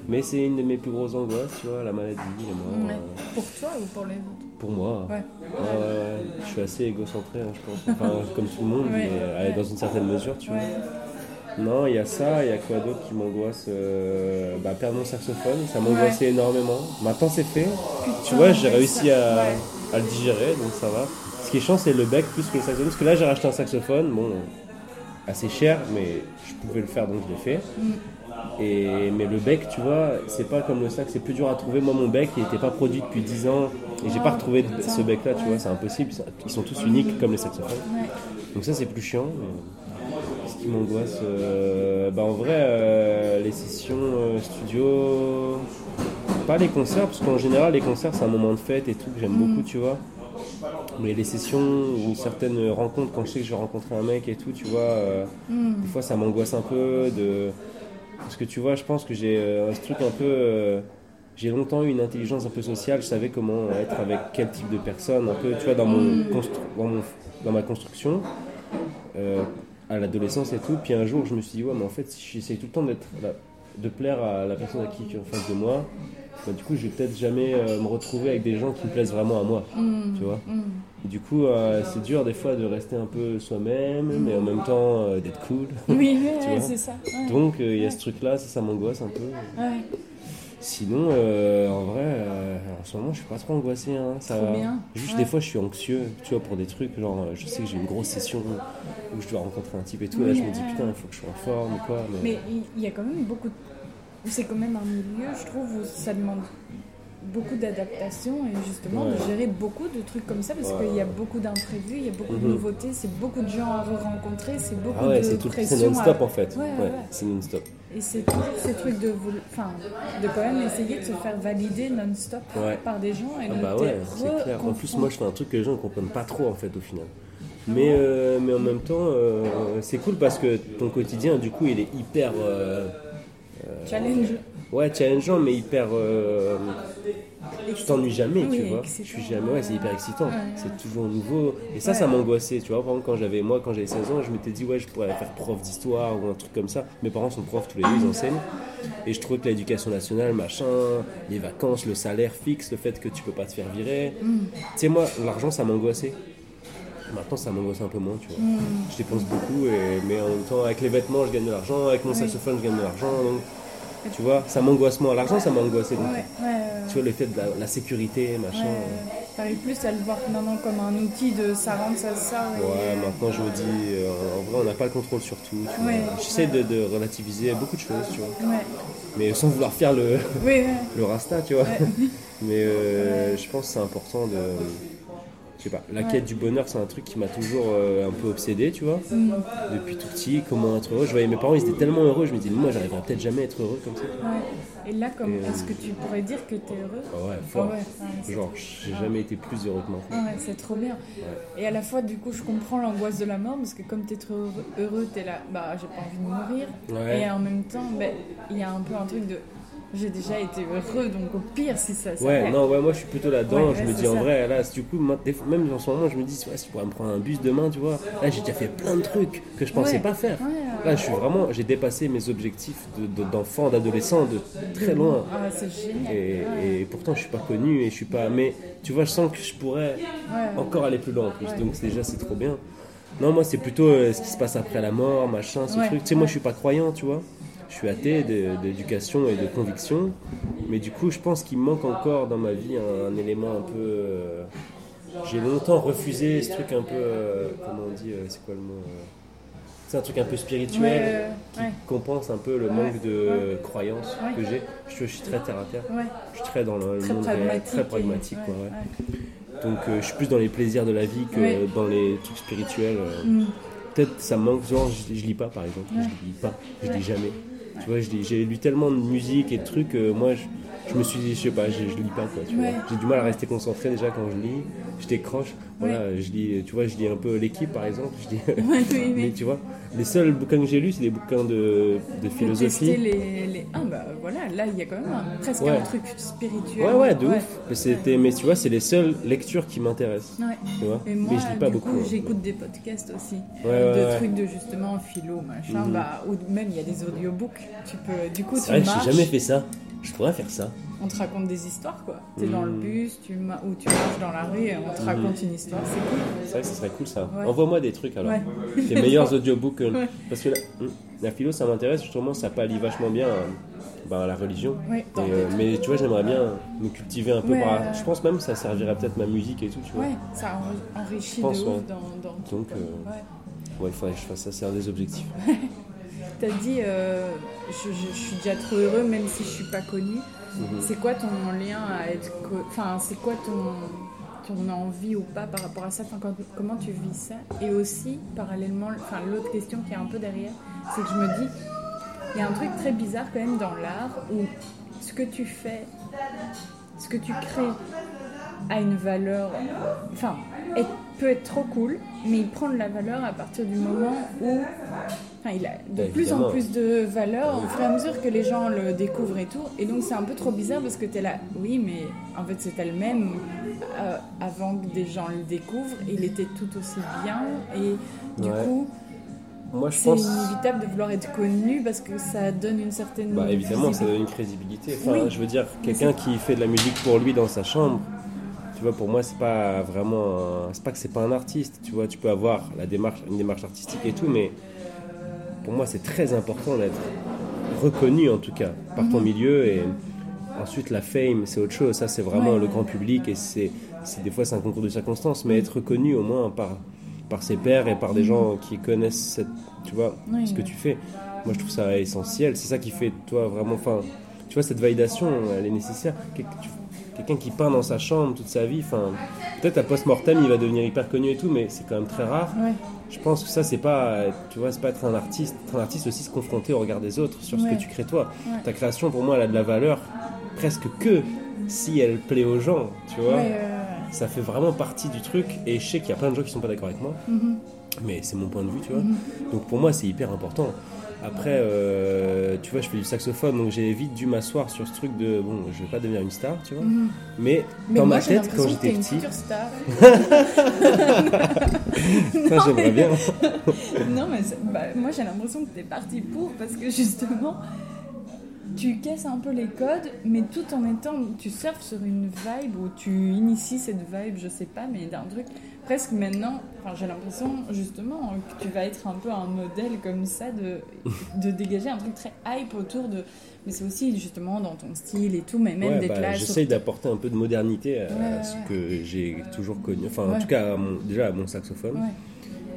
Mais c'est une de mes plus grosses angoisses, tu vois, la maladie, la mort. Euh. Pour toi ou pour les autres? Pour moi. Ouais. Ouais, ouais, Je suis assez égocentré, hein, je pense. Enfin, comme tout le monde, mais euh, dans une certaine mesure, tu vois. Non, il y a ça, il y a quoi d'autre qui m'angoisse euh, bah, Perdre mon saxophone, ça m'angoissait énormément. Maintenant c'est fait. tu vois, j'ai réussi à, à, le digérer, donc ça va. Ce qui est chiant, c'est le bec plus que le saxophone. Parce que là, j'ai racheté un saxophone, bon, assez cher, mais je pouvais le faire, donc je l'ai fait. Mm. Et, mais le bec, tu vois, c'est pas comme le sax, c'est plus dur à trouver. Moi, mon bec, il n'était pas produit depuis 10 ans et j'ai pas retrouvé ce bec-là, tu vois, c'est impossible. Ils sont tous uniques comme les saxophones. Donc ça, c'est plus chiant qui m'angoisse euh, bah En vrai, euh, les sessions euh, studio, pas les concerts, parce qu'en général, les concerts, c'est un moment de fête et tout que j'aime mm. beaucoup, tu vois. Mais les sessions ou certaines rencontres, quand je sais que je vais rencontrer un mec et tout, tu vois, mm. des fois ça m'angoisse un peu. de Parce que tu vois, je pense que j'ai un truc un peu j'ai longtemps eu une intelligence un peu sociale, je savais comment être avec quel type de personne, un peu, tu vois, dans, mon, mm. dans, dans ma construction à l'adolescence et tout. Puis un jour, je me suis dit, ouais, mais en fait, si j'essaye tout le temps d'être de plaire à la personne à qui, qui est en face de moi, bah, du coup, je vais peut-être jamais euh, me retrouver avec des gens qui me plaisent vraiment à moi. Mmh. tu vois mmh. Du coup, euh, c'est dur des fois de rester un peu soi-même, mais en même temps euh, d'être cool. Oui, c'est ça. Donc, il y a ce truc-là, ça, ça m'angoisse un peu. Sinon, euh, en vrai, euh, en ce moment, je suis pas trop angoissé. Hein. Ça, trop bien. Juste des fois, je suis anxieux, tu vois, pour des trucs. Genre, je sais que j'ai une grosse session où je dois rencontrer un type et tout. là, je me dis, putain, il faut que je sois en forme ou quoi. Mais il y a quand même beaucoup de... C'est quand même un milieu, je trouve, où ça demande beaucoup d'adaptation et justement de gérer beaucoup de trucs comme ça parce qu'il y a beaucoup d'imprévus, il y a beaucoup de mhm. nouveautés, c'est beaucoup de gens à rencontrer, c'est beaucoup ah de pression. C'est non-stop en fait. c'est non-stop. Et c'est toujours ces trucs de, enfin, de quand même essayer de se faire valider non-stop par des gens. Et ah bah ouais, c'est clair. En plus, moi je fais un truc que les gens ne comprennent pas trop en fait au final. Mais, euh, mais en même temps, euh, c'est cool parce que ton quotidien, du coup, il est hyper. Euh, Challenge. Ouais, challengeant, mais hyper. Euh, je t'ennuie jamais, tu vois. Je suis jamais. Ouais, c'est hyper excitant. C'est toujours nouveau. Et ça, ça m'angoissait, tu vois. Par exemple, quand j'avais, moi, quand j'avais 16 ans, je m'étais dit, ouais, je pourrais faire prof d'histoire ou un truc comme ça. Mes parents sont profs tous les deux, ils enseignent. Et je trouvais que l'éducation nationale, machin, les vacances, le salaire fixe, le fait que tu peux pas te faire virer. Mm. Tu sais, moi, l'argent, ça m'angoissait. Maintenant, ça m'angoisse un peu moins, tu vois. Mm. Je dépense beaucoup, et, mais en même temps, avec les vêtements, je gagne de l'argent. Avec mon saxophone, je gagne de l'argent. Donc Tu vois, ça m'angoisse moins. L'argent, ça m'angoissait beaucoup. Tu vois, le fait de la, la sécurité, machin. T'arrives plus à le voir maintenant comme un outil de ça rentre, ça sort. Ouais, maintenant je me dis, euh, en vrai, on n'a pas le contrôle sur tout. J'essaie de, de relativiser beaucoup de choses, tu vois. Mais sans vouloir faire le, le rasta, tu vois. Mais euh, je pense que c'est important de. Je sais pas, la Ouais. quête du bonheur, c'est un truc qui m'a toujours euh, un peu obsédé, tu vois. Mm. Depuis tout petit, comment être heureux. Je voyais mes parents, ils étaient tellement heureux, je me dis, moi, j'arriverai peut-être jamais à être heureux comme ça. Ouais. Et là, comme, euh, est-ce que tu pourrais dire que t'es heureux? Ah ouais, fort. Ah ouais, Genre, j'ai jamais été plus heureux que maintenant. Ah ouais, c'est trop bien. Et à la fois, du coup, je comprends l'angoisse de la mort parce que comme t'es trop heureux, heureux, t'es là, bah j'ai pas envie de mourir. Et en même temps, ben, il y a un peu un truc de j'ai déjà été heureux, donc au pire, si ça Ouais, non, ouais, moi je suis plutôt là-dedans. Ouais, je ouais, me dis en ça. vrai, là, du coup, même en ce moment, je me dis, ouais, si je pourrais me prendre un bus demain, tu vois. Là, j'ai déjà fait plein de trucs que je pensais pas faire. Ouais, Là, je suis vraiment, j'ai dépassé mes objectifs de- de- d'enfant, d'adolescent de très loin. Ah, c'est génial. Et, pourtant, je suis pas connu et je suis pas. Mais tu vois, je sens que je pourrais encore aller plus loin en plus. Donc déjà, c'est trop bien. Non, moi, c'est plutôt euh, ce qui se passe après la mort, machin, ce truc. Tu sais, moi, je suis pas croyant, tu vois. Je suis athée d'éducation et de conviction. Mais du coup, je pense qu'il manque encore dans ma vie un, un élément un peu. euh, J'ai longtemps refusé ce truc un peu. euh, comment on dit euh, C'est quoi le mot C'est un truc un peu spirituel Ouais, qui ouais. compense un peu le manque de croyance Ouais. que j'ai. Je, je suis très terre à terre. Je suis très dans le, Très monde pragmatique. très pragmatique. quoi. Donc je suis plus dans les plaisirs de la vie que dans les trucs spirituels. Mm. Peut-être ça me manque, genre je, je lis pas par exemple, je lis pas, je lis jamais. Tu vois, je lis- j'ai lu tellement de musique et de trucs, euh, moi je, je me suis dit, je sais pas, je, je lis pas quoi. tu vois. J'ai du mal à rester concentré déjà quand je lis, je décroche. Voilà, je lis, tu vois, je lis un peu l'équipe par exemple. Je lis, Ouais, oui, mais tu vois, les seuls bouquins que j'ai lus, c'est des bouquins de, de philosophie. tester les, les... Ah bah voilà, là il y a quand même un- presque un truc spirituel. Ouais, ouais, de ouf. Mais, c'était, mais tu vois, c'est les seules lectures qui m'intéressent. Ouais. Tu vois Et moi, mais je lis pas du beaucoup. coup, hein. j'écoute des podcasts aussi. Ouais, de trucs de justement philo, machin. Mhm. Bah, ou même il y a des audiobooks. Tu peux, du coup, tu vrai que marches, j'ai jamais fait ça. Je pourrais faire ça. on te raconte des histoires, quoi. T'es dans le bus, tu ma- ou tu marches dans la rue et on te Mhm. raconte une histoire. C'est cool. C'est vrai que ce serait cool ça. Ouais. Envoie-moi des trucs alors. Ouais. Les meilleurs audiobooks. euh, Ouais. Parce que la, hum, la philo ça m'intéresse, justement ça pallie vachement bien euh, ben, à la religion. Ouais, Et, dans euh, des mais tu vois, j'aimerais bien me cultiver un peu Ouais, par. ouais. Je pense même que ça servirait peut-être ma musique et tout, tu vois. Ouais, ça enri- enrichit Je pense, de ouf ouais. dans, Donc, euh, Ouais. Ouais, il faudrait que je fasse ça, c'est un des objectifs. T'as dit, euh, je, je- je suis déjà trop heureux même si je suis pas connu. Mhm. C'est quoi ton lien à être. Enfin, c'est quoi ton, ton envie ou pas par rapport à ça? Quand- Comment tu vis ça? Et aussi, parallèlement, l'autre question qui est un peu derrière, c'est que je me dis, il y a un truc très bizarre quand même dans l'art où ce que tu fais, ce que tu crées a une valeur. Enfin, peut être trop cool, mais il prend de la valeur à partir du moment où. Enfin, il a de Bah, plus en plus de valeur au fur et à mesure que les gens le découvrent et tout. Et donc, c'est un peu trop bizarre parce que tu es là, oui, mais en fait, c'était le même euh, avant que des gens le découvrent. Il était tout aussi bien. Et du Ouais. coup, Moi je c'est pense. inévitable de vouloir être connu parce que ça donne une certaine. Bah évidemment, ça donne une crédibilité. Enfin, Oui. je veux dire, quelqu'un qui fait de la musique pour lui dans sa chambre, tu vois, pour moi, c'est pas vraiment. C'est pas que c'est pas un artiste, tu vois. Tu peux avoir la démarche, une démarche artistique et tout, mais pour moi, c'est très important d'être reconnu en tout cas par Mhm. ton milieu et ensuite la fame, c'est autre chose. Ça, c'est vraiment le grand public et c'est, des fois c'est un concours de circonstances, mais être reconnu au moins par par ses pairs et par des gens qui connaissent cette, tu vois, Mhm. Oui, ce que tu fais. Moi, je trouve ça essentiel. C'est ça qui fait toi vraiment. Enfin, tu vois, cette validation, elle est nécessaire. Tu- Quelqu'un qui peint dans sa chambre toute sa vie, enfin, peut-être à post-mortem, il va devenir hyper connu et tout, mais c'est quand même très rare. Ouais. Je pense que ça, c'est pas, tu vois, c'est pas être un artiste. Être un artiste aussi, se confronter au regard des autres sur ce que tu crées toi. Ouais. Ta création, pour moi, elle a de la valeur presque que si elle plaît aux gens, tu vois. Ça fait vraiment partie du truc. Et je sais qu'il y a plein de gens qui sont pas d'accord avec moi, Mhm. mais c'est mon point de vue, tu vois. Mhm. Donc pour moi, c'est hyper important. Après, euh, tu vois, je fais du saxophone, donc j'ai vite dû m'asseoir sur ce truc de bon, je vais pas devenir une star, tu vois. Mhm. Mais, Mais dans moi, ma tête, quand j'étais une petit, future star. ça, j'aimerais bien. non, mais bah, moi j'ai l'impression que t'es parti pour parce que justement tu casses un peu les codes, mais tout en étant. Tu surfes sur une vibe où tu inities cette vibe, je sais pas, mais d'un truc. Presque maintenant, enfin, j'ai l'impression justement que tu vas être un peu un modèle comme ça de, de dégager un truc très hype autour de. Mais c'est aussi justement dans ton style et tout, mais même Ouais, des bah. J'essaye sur- d'apporter un peu de modernité à, Ouais, à ce ouais. que j'ai toujours connu. Enfin, en tout cas, à mon- déjà à mon saxophone.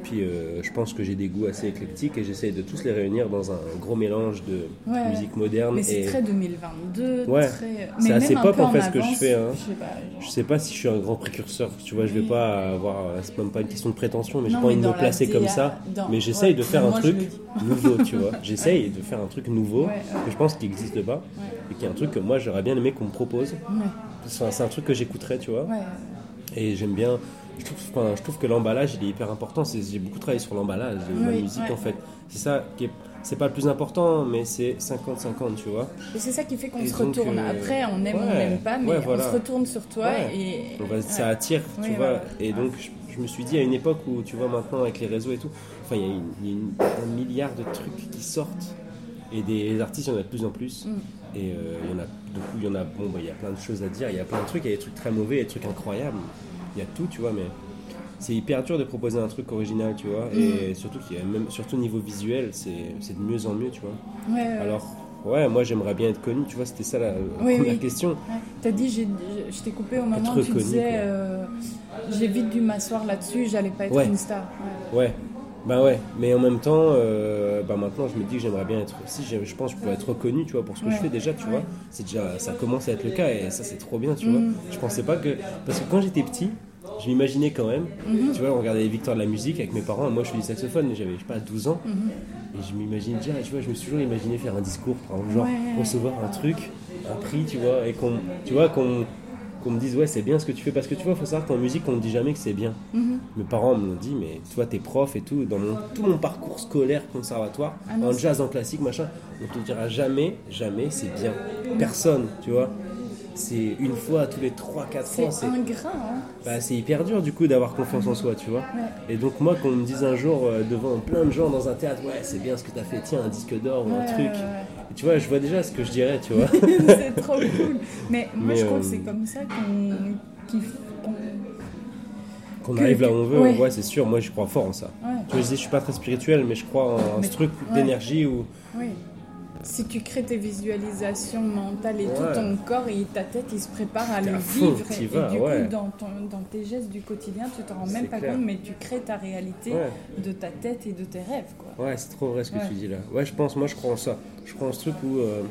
Puis euh, je pense que j'ai des goûts assez éclectiques et j'essaye de tous les réunir dans un gros mélange de Ouais. musique moderne. Mais c'est et très 2022. Ouais. très- C'est assez un pop, en fait, ce que je fais, hein. Je sais pas. genre- je sais pas si je suis un grand précurseur. Tu vois, je vais pas avoir. C'est même pas une question de prétention, mais j'ai pas envie de me placer comme ça. dans- Mais j'essaye ouais, de faire un truc nouveau, tu vois. J'essaye de faire un truc nouveau que je pense qu'il n'existe pas et qui est un truc que moi j'aurais bien aimé qu'on me propose. C'est un truc que j'écouterais, tu vois. Et j'aime bien. Je trouve, enfin, je trouve que l'emballage il est hyper important. J'ai beaucoup travaillé sur l'emballage de ma Oui, musique ouais. en fait. C'est ça qui est. C'est pas le plus important, mais c'est 50-50, tu vois. Et c'est ça qui fait qu'on se retourne. euh, Après, on aime, on ouais, n'aime pas, mais ouais, voilà. on se retourne sur toi Ouais. et. On va- Ça attire, tu Oui, vois. voilà. Et donc, je, je me suis dit, à une époque où, tu vois, maintenant, avec les réseaux et tout, enfin, il y a, une- une- un milliard de trucs qui sortent. Et des artistes, il y en a de plus en plus. Mm. Et euh, il y en a, du coup, il y en a, bon, bah, il y a plein de choses à dire. Il y a plein de trucs, il y a des trucs très mauvais, il y a des trucs incroyables. Il y a tout, tu vois, mais c'est hyper dur de proposer un truc original, tu vois. Mm. Et surtout, qu'il y a même, surtout au niveau visuel, c'est de mieux en mieux, tu vois. Ouais, ouais. Alors, ouais, moi, j'aimerais bien être connu, tu vois, c'était ça la, la Oui, première oui. question. Ouais. T'as dit, je t'ai coupé au moment où tu reconnu, disais, euh, j'ai vite dû m'asseoir là-dessus, j'allais pas être une star. Ouais. Bah ouais, mais en même temps, euh, bah maintenant je me dis que j'aimerais bien être. Si je, pense que je peux être reconnu, tu vois, pour ce que Ouais. je fais déjà, tu vois. C'est déjà, ça commence à être le cas et ça c'est trop bien, tu vois. Je pensais pas que, parce que quand j'étais petit, je m'imaginais quand même, Mhm. tu vois, on regardait les victoires de la musique avec mes parents. Moi je fais du saxophone, j'avais je sais pas 12 ans Mhm. et je m'imagine déjà, tu vois, je me suis toujours imaginé faire un discours, genre Ouais. recevoir un truc, un prix, tu vois, et qu'on, tu vois, qu'on qu'on me dise ouais c'est bien ce que tu fais parce que tu vois faut savoir qu'en musique on ne dit jamais que c'est bien Mhm. mes parents me l'ont dit, mais toi, t'es prof et tout, dans mon, tout mon parcours scolaire, conservatoire, Ah non, en jazz, en classique, machin, on te dira jamais, jamais, c'est bien. Personne, tu vois. C'est une fois tous les 3-4 C'est ans, c'est un grain, hein. bah, c'est hyper dur du coup d'avoir confiance en soi, tu vois. Ouais. Et donc, moi, qu'on me dise un jour euh, devant plein de gens dans un théâtre, ouais, c'est bien ce que t'as fait, tiens, un disque d'or ou un truc. ouais, tu vois, je vois déjà ce que je dirais, tu vois. c'est trop cool. Mais moi, Mais, je crois euh, que c'est comme ça qu'on. qu'on- arrive là où on veut, ouais. ouais, c'est sûr, moi, je crois fort en ça. Ouais. Tu vois, je dis, je suis pas très spirituel, mais je crois en Mais- ce truc ouais. d'énergie où. Oui. Si tu crées tes visualisations mentales et tout, ton corps et ta tête, ils se préparent à le vivre. t'y et, vas, et du ouais. coup, dans, ton, dans tes gestes du quotidien, tu te rends même pas clair. compte, mais tu crées ta réalité Ouais. de ta tête et de tes rêves. Quoi. Ouais, c'est trop vrai ce que tu dis là. Ouais, je pense, moi je crois en ça. Je crois en ce truc où, euh,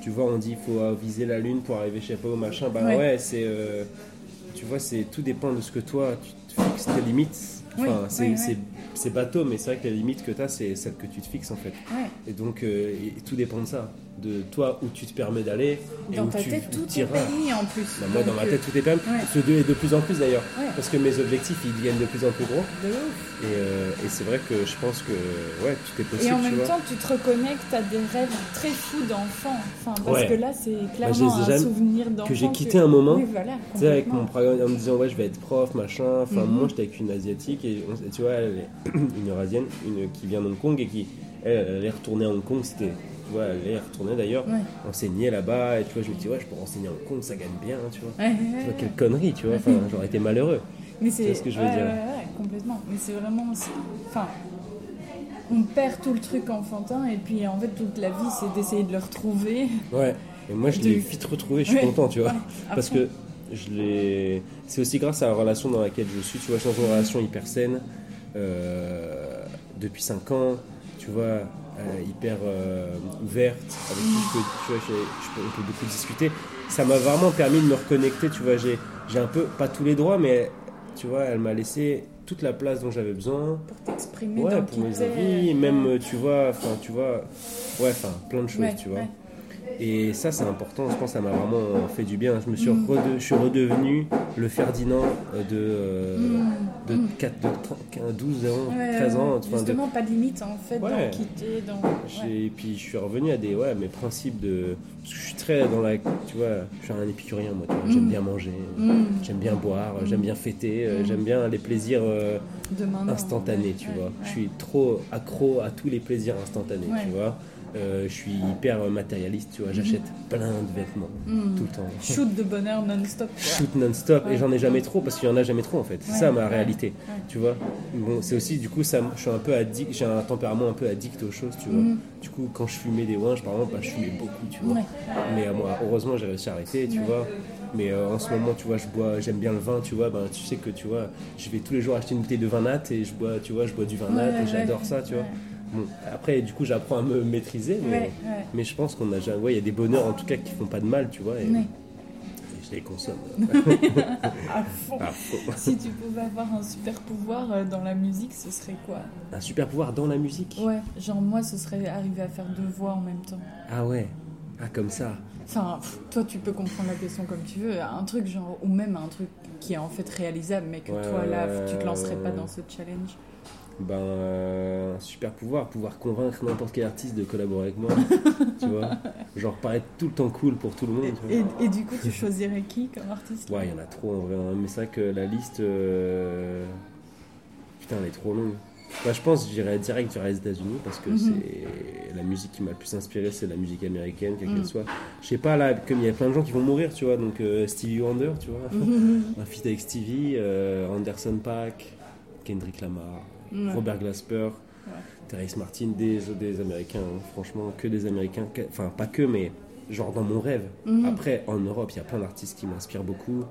tu vois, on dit il faut viser la lune pour arriver, je sais pas, au machin. Bah Ouais. c'est. euh, tu vois, c'est tout dépend de ce que toi, tu te fixes tes limites. Oui, Enfin, c'est oui. C'est- bateau, mais c'est vrai que les limites que tu as, c'est celles que tu te fixes en fait. Ouais. Et donc, euh, et tout dépend de ça. De toi, où tu te permets d'aller. et Dans où ta tu, tête, où tout est permis en plus. Bah, moi, dans ma tête, tout est permis. Ouais. Ce deux est de plus en plus d'ailleurs. Ouais. Parce que mes objectifs, ils deviennent de plus en plus gros. de ouf. Et, euh, et c'est vrai que je pense que ouais, tout est possible. Et en même vois. temps, tu te reconnectes à des rêves très fous d'enfant. Enfin, parce Ouais. que là, c'est les clairement ai un souvenir d'enfant. que j'ai quitté un moment. Oui, voilà. Tu sais, avec mon programme, en me disant, ouais, je vais être prof, machin. Enfin, Mhm. moi, j'étais avec une asiatique et, on- et tu vois, elle est une eurasienne, une qui vient d'Hong Kong et qui, elle, elle est retournée à Hong Kong. C'était, tu vois, elle est retournée d'ailleurs, Ouais. enseigner là-bas. Et tu vois, je me dis, ouais, je peux enseigner Hong Kong, ça gagne bien, tu vois. Ouais, ouais, Tu vois, ouais. quelle connerie, tu vois. Enfin, j'aurais été malheureux. Mais c'est ce que je veux ouais, dire. ouais, ouais, complètement. Mais c'est vraiment. Enfin, on perd tout le truc enfantin et puis en fait toute la vie c'est d'essayer de le retrouver. Ouais. Et moi, je l'ai vite retrouvé, je suis Ouais, content, tu vois. ouais, Parce que je l'ai. C'est aussi grâce à la relation dans laquelle je suis. Tu vois, je suis dans une relation hyper saine euh, depuis 5 ans. Tu vois, euh, hyper euh, ouverte, avec qui je peux, tu vois, j'ai- je peux, on peut beaucoup discuter. Ça m'a vraiment permis de me reconnecter. Tu vois, j'ai j'ai un peu, pas tous les droits, mais tu vois, elle m'a laissé toute la place dont j'avais besoin. pour t'exprimer Ouais, pour mes avis, même, euh, tu vois, enfin, tu vois, ouais, enfin, plein de choses, Ouais, tu vois. ouais. Et ça, c'est important. Je pense que ça m'a vraiment fait du bien. Je me suis, Mm. rede- je suis redevenu le Ferdinand de, euh, Mm. de, Mm. 4, de 30, 15, 12 ans, Ouais, 13 ans. enfin, de- Justement, pas de limite en fait Ouais. dans qui t'es. Dans... ouais. Et puis je suis revenu à des, ouais, mes principes de. Parce que je suis très dans la. Tu vois, je suis un épicurien, moi. vois. J'aime bien manger, j'aime bien boire, j'aime bien fêter, euh, j'aime bien les plaisirs euh, instantanés, tu vois. Je suis trop accro à tous les plaisirs instantanés, tu vois. Euh, je suis hyper matérialiste, tu vois. J'achète plein de vêtements Mm. tout le temps. Shoot de bonheur non-stop. Shoot non-stop et j'en ai jamais trop parce qu'il y en a jamais trop en fait. C'est Ouais, ça ma ouais, réalité, tu vois. Bon, c'est aussi du coup ça, je suis un peu addict, j'ai un tempérament un peu addict aux choses, tu vois. Mhm. Du coup, quand je fumais des ouinges, par exemple, bah, je fumais beaucoup, tu vois. Mais euh, moi, heureusement, j'ai réussi à arrêter, tu vois. Mais euh, en ce moment, tu vois, je bois, j'aime bien le vin, tu vois. Ben, tu sais que, tu vois, je vais tous les jours acheter une bouteille de vin nat et je bois, tu vois, je bois du vin nat et j'adore ça, tu vois. Bon, après, du coup, j'apprends à me maîtriser, mais, Ouais, ouais. mais je pense qu'on a déjà, ouais, il y a des bonheurs en tout cas qui font pas de mal, tu vois. Et, Ouais. et je les consomme. À fond. Si tu pouvais avoir un super pouvoir euh, dans la musique, ce serait quoi? Un super pouvoir dans la musique? Ouais, genre moi, ce serait arriver à faire deux voix en même temps. Ah ouais. Ah comme ça. Enfin, toi, tu peux comprendre la question comme tu veux. Un truc genre, ou même un truc qui est en fait réalisable, mais que toi, là, tu te lancerais pas dans ce challenge. Ben, euh, un super pouvoir, pouvoir convaincre n'importe quel artiste de collaborer avec moi, tu vois. Genre paraître tout le temps cool pour tout le monde. Et, et du coup, tu choisirais qui comme artiste Ouais, il y en a trop en vrai, hein. mais c'est vrai que la liste, euh, putain, elle est trop longue. Bah, je pense que j'irais direct vers les États-Unis parce que Mhm. c'est la musique qui m'a le plus inspiré, c'est la musique américaine, quelle Mhm. qu'elle soit. Je sais pas, là, comme il y a plein de gens qui vont mourir, tu vois, donc euh, Stevie Wonder, tu vois, Mhm. un feat avec Stevie, euh, Anderson Paak, Kendrick Lamar, Ouais. Robert Glasper, Terrence Martin, des, des Américains, hein. franchement, que des Américains, que- enfin pas que, mais genre dans mon rêve. Mhm. Après, en Europe, il y a plein d'artistes qui m'inspirent beaucoup.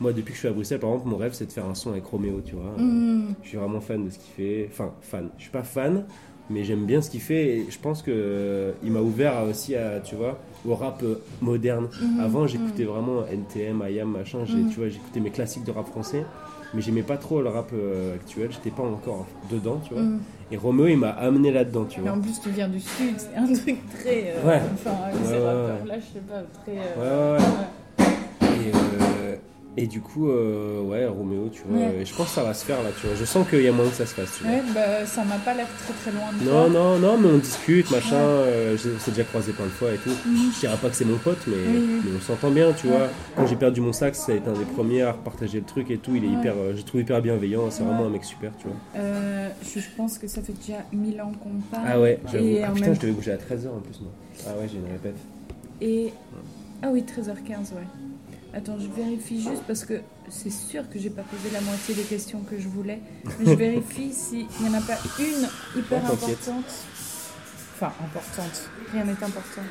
Moi, depuis que je suis à Bruxelles, par exemple, mon rêve, c'est de faire un son avec Roméo, tu vois. Mhm. Je suis vraiment fan de ce qu'il fait. Enfin, fan. Je suis pas fan, mais j'aime bien ce qu'il fait. Et je pense que euh, il m'a ouvert aussi à, tu vois, au rap euh, moderne. Mhm. Avant, j'écoutais vraiment NTM, IAM, machin. Tu vois, j'écoutais mes classiques de rap français. Mais j'aimais pas trop le rap euh, actuel. J'étais pas encore dedans, tu vois. Mhm. Et Roméo, il m'a amené là-dedans, tu Mais vois. en plus, tu viens du sud, c'est un truc très. euh, Ouais. Enfin, ces Ouais, ouais, rappeurs-là, je sais pas, très. euh, Ouais, ouais, ouais. Et, euh, du coup, euh, ouais, Roméo, tu vois. Ouais. et je pense que ça va se faire là, tu vois. Je sens qu'il y a moyen que ça se fasse, tu vois. Ouais, bah, ça m'a pas l'air très très loin de Non, toi. non, non, mais on discute, machin. euh, je s'est déjà croisé plein de fois et tout. Mhm. Je dirais pas que c'est mon pote, mais, Oui, oui. mais on s'entend bien, tu Ouais. vois. Quand j'ai perdu mon sax, ça a été un des premiers à repartager le truc et tout. Il est Ouais. hyper, euh, je trouve hyper bienveillant. C'est Ouais. vraiment un mec super, tu vois. Euh, je, pense que ça fait déjà 1000 ans qu'on parle. Ah ouais, j'avoue. Ah, putain, même je devais bouger à 13h en plus, moi. Ah ouais, j'ai une répète. Et. Ah oui, 13h15, ouais. Attends, je vérifie juste parce que c'est sûr que j'ai pas posé la moitié des questions que je voulais. Mais je vérifie s'il n'y en a pas une hyper importante. Enfin, importante. Rien n'est important.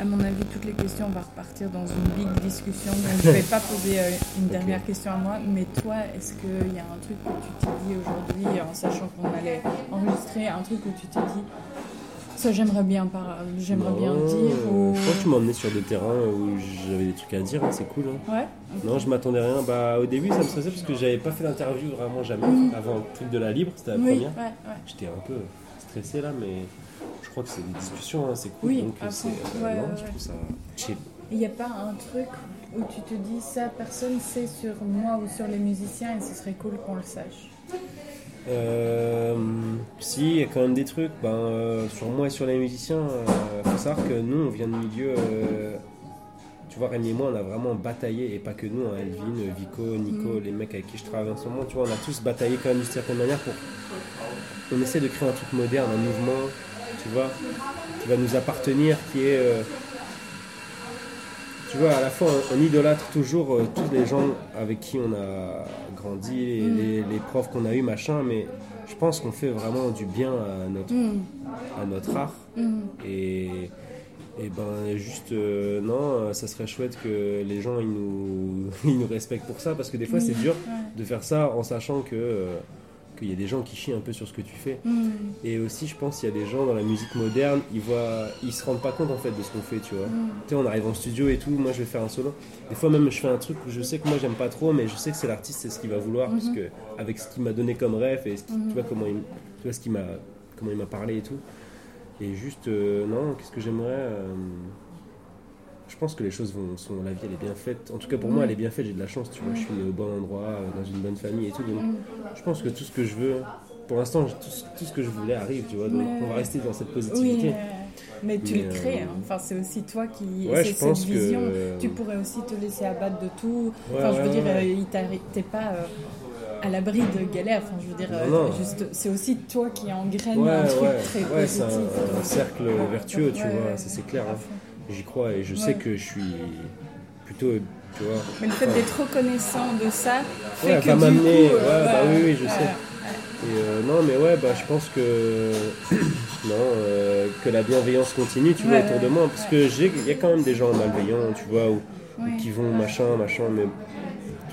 À mon avis, toutes les questions vont repartir dans une big discussion. Donc, je vais pas poser euh, une dernière question à moi. Mais toi, est-ce qu'il y a un truc que tu t'es dit aujourd'hui, en sachant qu'on allait enregistrer, un truc où tu t'es dit, ça j'aimerais bien, par... j'aimerais bien dire euh, ou... Je pense que tu emmené sur des terrains où j'avais des trucs à dire, hein, c'est cool. hein. Ouais. Non, je m'attendais à rien. Bah, au début, ça me stressait parce que j'avais pas fait d'interview vraiment jamais avant le truc de la libre, c'était la. Oui, première. ouais, ouais. J'étais un peu stressé là, mais je crois que c'est des discussions, hein, c'est cool. Oui, donc c'est, fond. euh, non, je trouve ça chill. Il n'y a pas un truc où tu te dis ça, personne sait sur moi ou sur les musiciens et ce serait cool qu'on le sache. Euh, si, il y a quand même des trucs. Ben, euh, sur moi et sur les musiciens, il faut savoir que nous, on vient de milieux. euh, tu vois, Rémi et moi, on a vraiment bataillé, et pas que nous, hein, Elvin, Vico, Nico, les mecs avec qui je travaille en ce moment, tu vois, on a tous bataillé quand même d'une certaine manière pour. On essaie de créer un truc moderne, un mouvement, tu vois, qui va nous appartenir, qui est. euh, tu vois, à la fois, on, on idolâtre toujours euh, tous les gens avec qui on a grandi, les, Mm. les- les profs qu'on a eu, machin, mais je pense qu'on fait vraiment du bien à notre, à notre art. Mm. Et, et ben, juste, euh, non, euh, ça serait chouette que les gens ils nous, ils nous respectent pour ça, parce que des fois, Oui, c'est dur ouais. de faire ça en sachant que. euh, qu'il y a des gens qui chient un peu sur ce que tu fais. Mm. Et aussi, je pense qu'il y a des gens dans la musique moderne, ils voient, ils se rendent pas compte en fait de ce qu'on fait, tu vois. Mm. Tu sais, on arrive en studio et tout, moi je vais faire un solo. Des fois même je fais un truc où je sais que moi j'aime pas trop, mais je sais que c'est l'artiste, c'est ce qu'il va vouloir, parce que avec ce qu'il m'a donné comme rêve et ce qui- tu vois comment il, tu vois ce qu'il m'a, comment il m'a parlé et tout. Et juste, euh, non, qu'est-ce que j'aimerais euh, Je pense que les choses vont, sont, la vie elle est bien faite. En tout cas pour moi elle est bien faite, j'ai de la chance, tu vois. Je suis au bon endroit, euh, dans une bonne famille et tout. Donc je pense que tout ce que je veux, pour l'instant, tout, ce- tout ce que je voulais arrive, tu vois. Donc on va rester dans cette Oui, positivité. euh, mais tu Mais, le crées. euh, hein. Enfin, c'est aussi toi qui. Ouais, je pense cette que- vision. Tu pourrais aussi te laisser abattre de tout. Ouais, enfin, je veux ouais, dire, t'es pas euh, à l'abri de galères. Enfin, je veux dire, Non, juste, c'est aussi toi qui engraine Ouais, un truc ouais, très ouais, c'est un, un cercle vertueux, tu vois, c'est clair. hein. J'y crois et je sais que je suis plutôt, tu vois. Mais le fait enfin, d'être reconnaissant de ça fait Ouais, que va du m'amener, coup, euh, ouais, bah oui, oui, je sais. Et euh, non, mais ouais, bah, je pense que non, euh, que la bienveillance continue, tu vois, Ouais, autour de moi, parce que j'ai, il y a quand même des gens malveillants, tu vois, ou, qui vont machin, machin, mais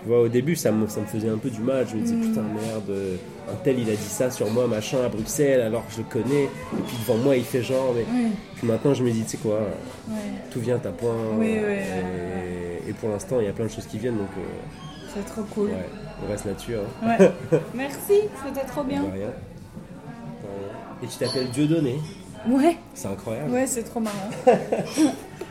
tu vois, au début, ça me, ça me faisait un peu du mal. Je me disais Mm. putain merde, euh, un tel il a dit ça sur moi, machin, à Bruxelles, alors que je le connais, et puis devant moi il fait genre, mais Ouais, puis maintenant je me dis, tu sais quoi, ouais. tout vient à point. Oui, oui, et, ouais, et pour l'instant, il y a plein de choses qui viennent, donc euh, C'est trop cool. ouais, on reste là-dessus. Hein. Ouais. Merci, c'était trop bien. De rien. Et tu t'appelles Dieudonné. Ouais, C'est incroyable. ouais, c'est trop marrant.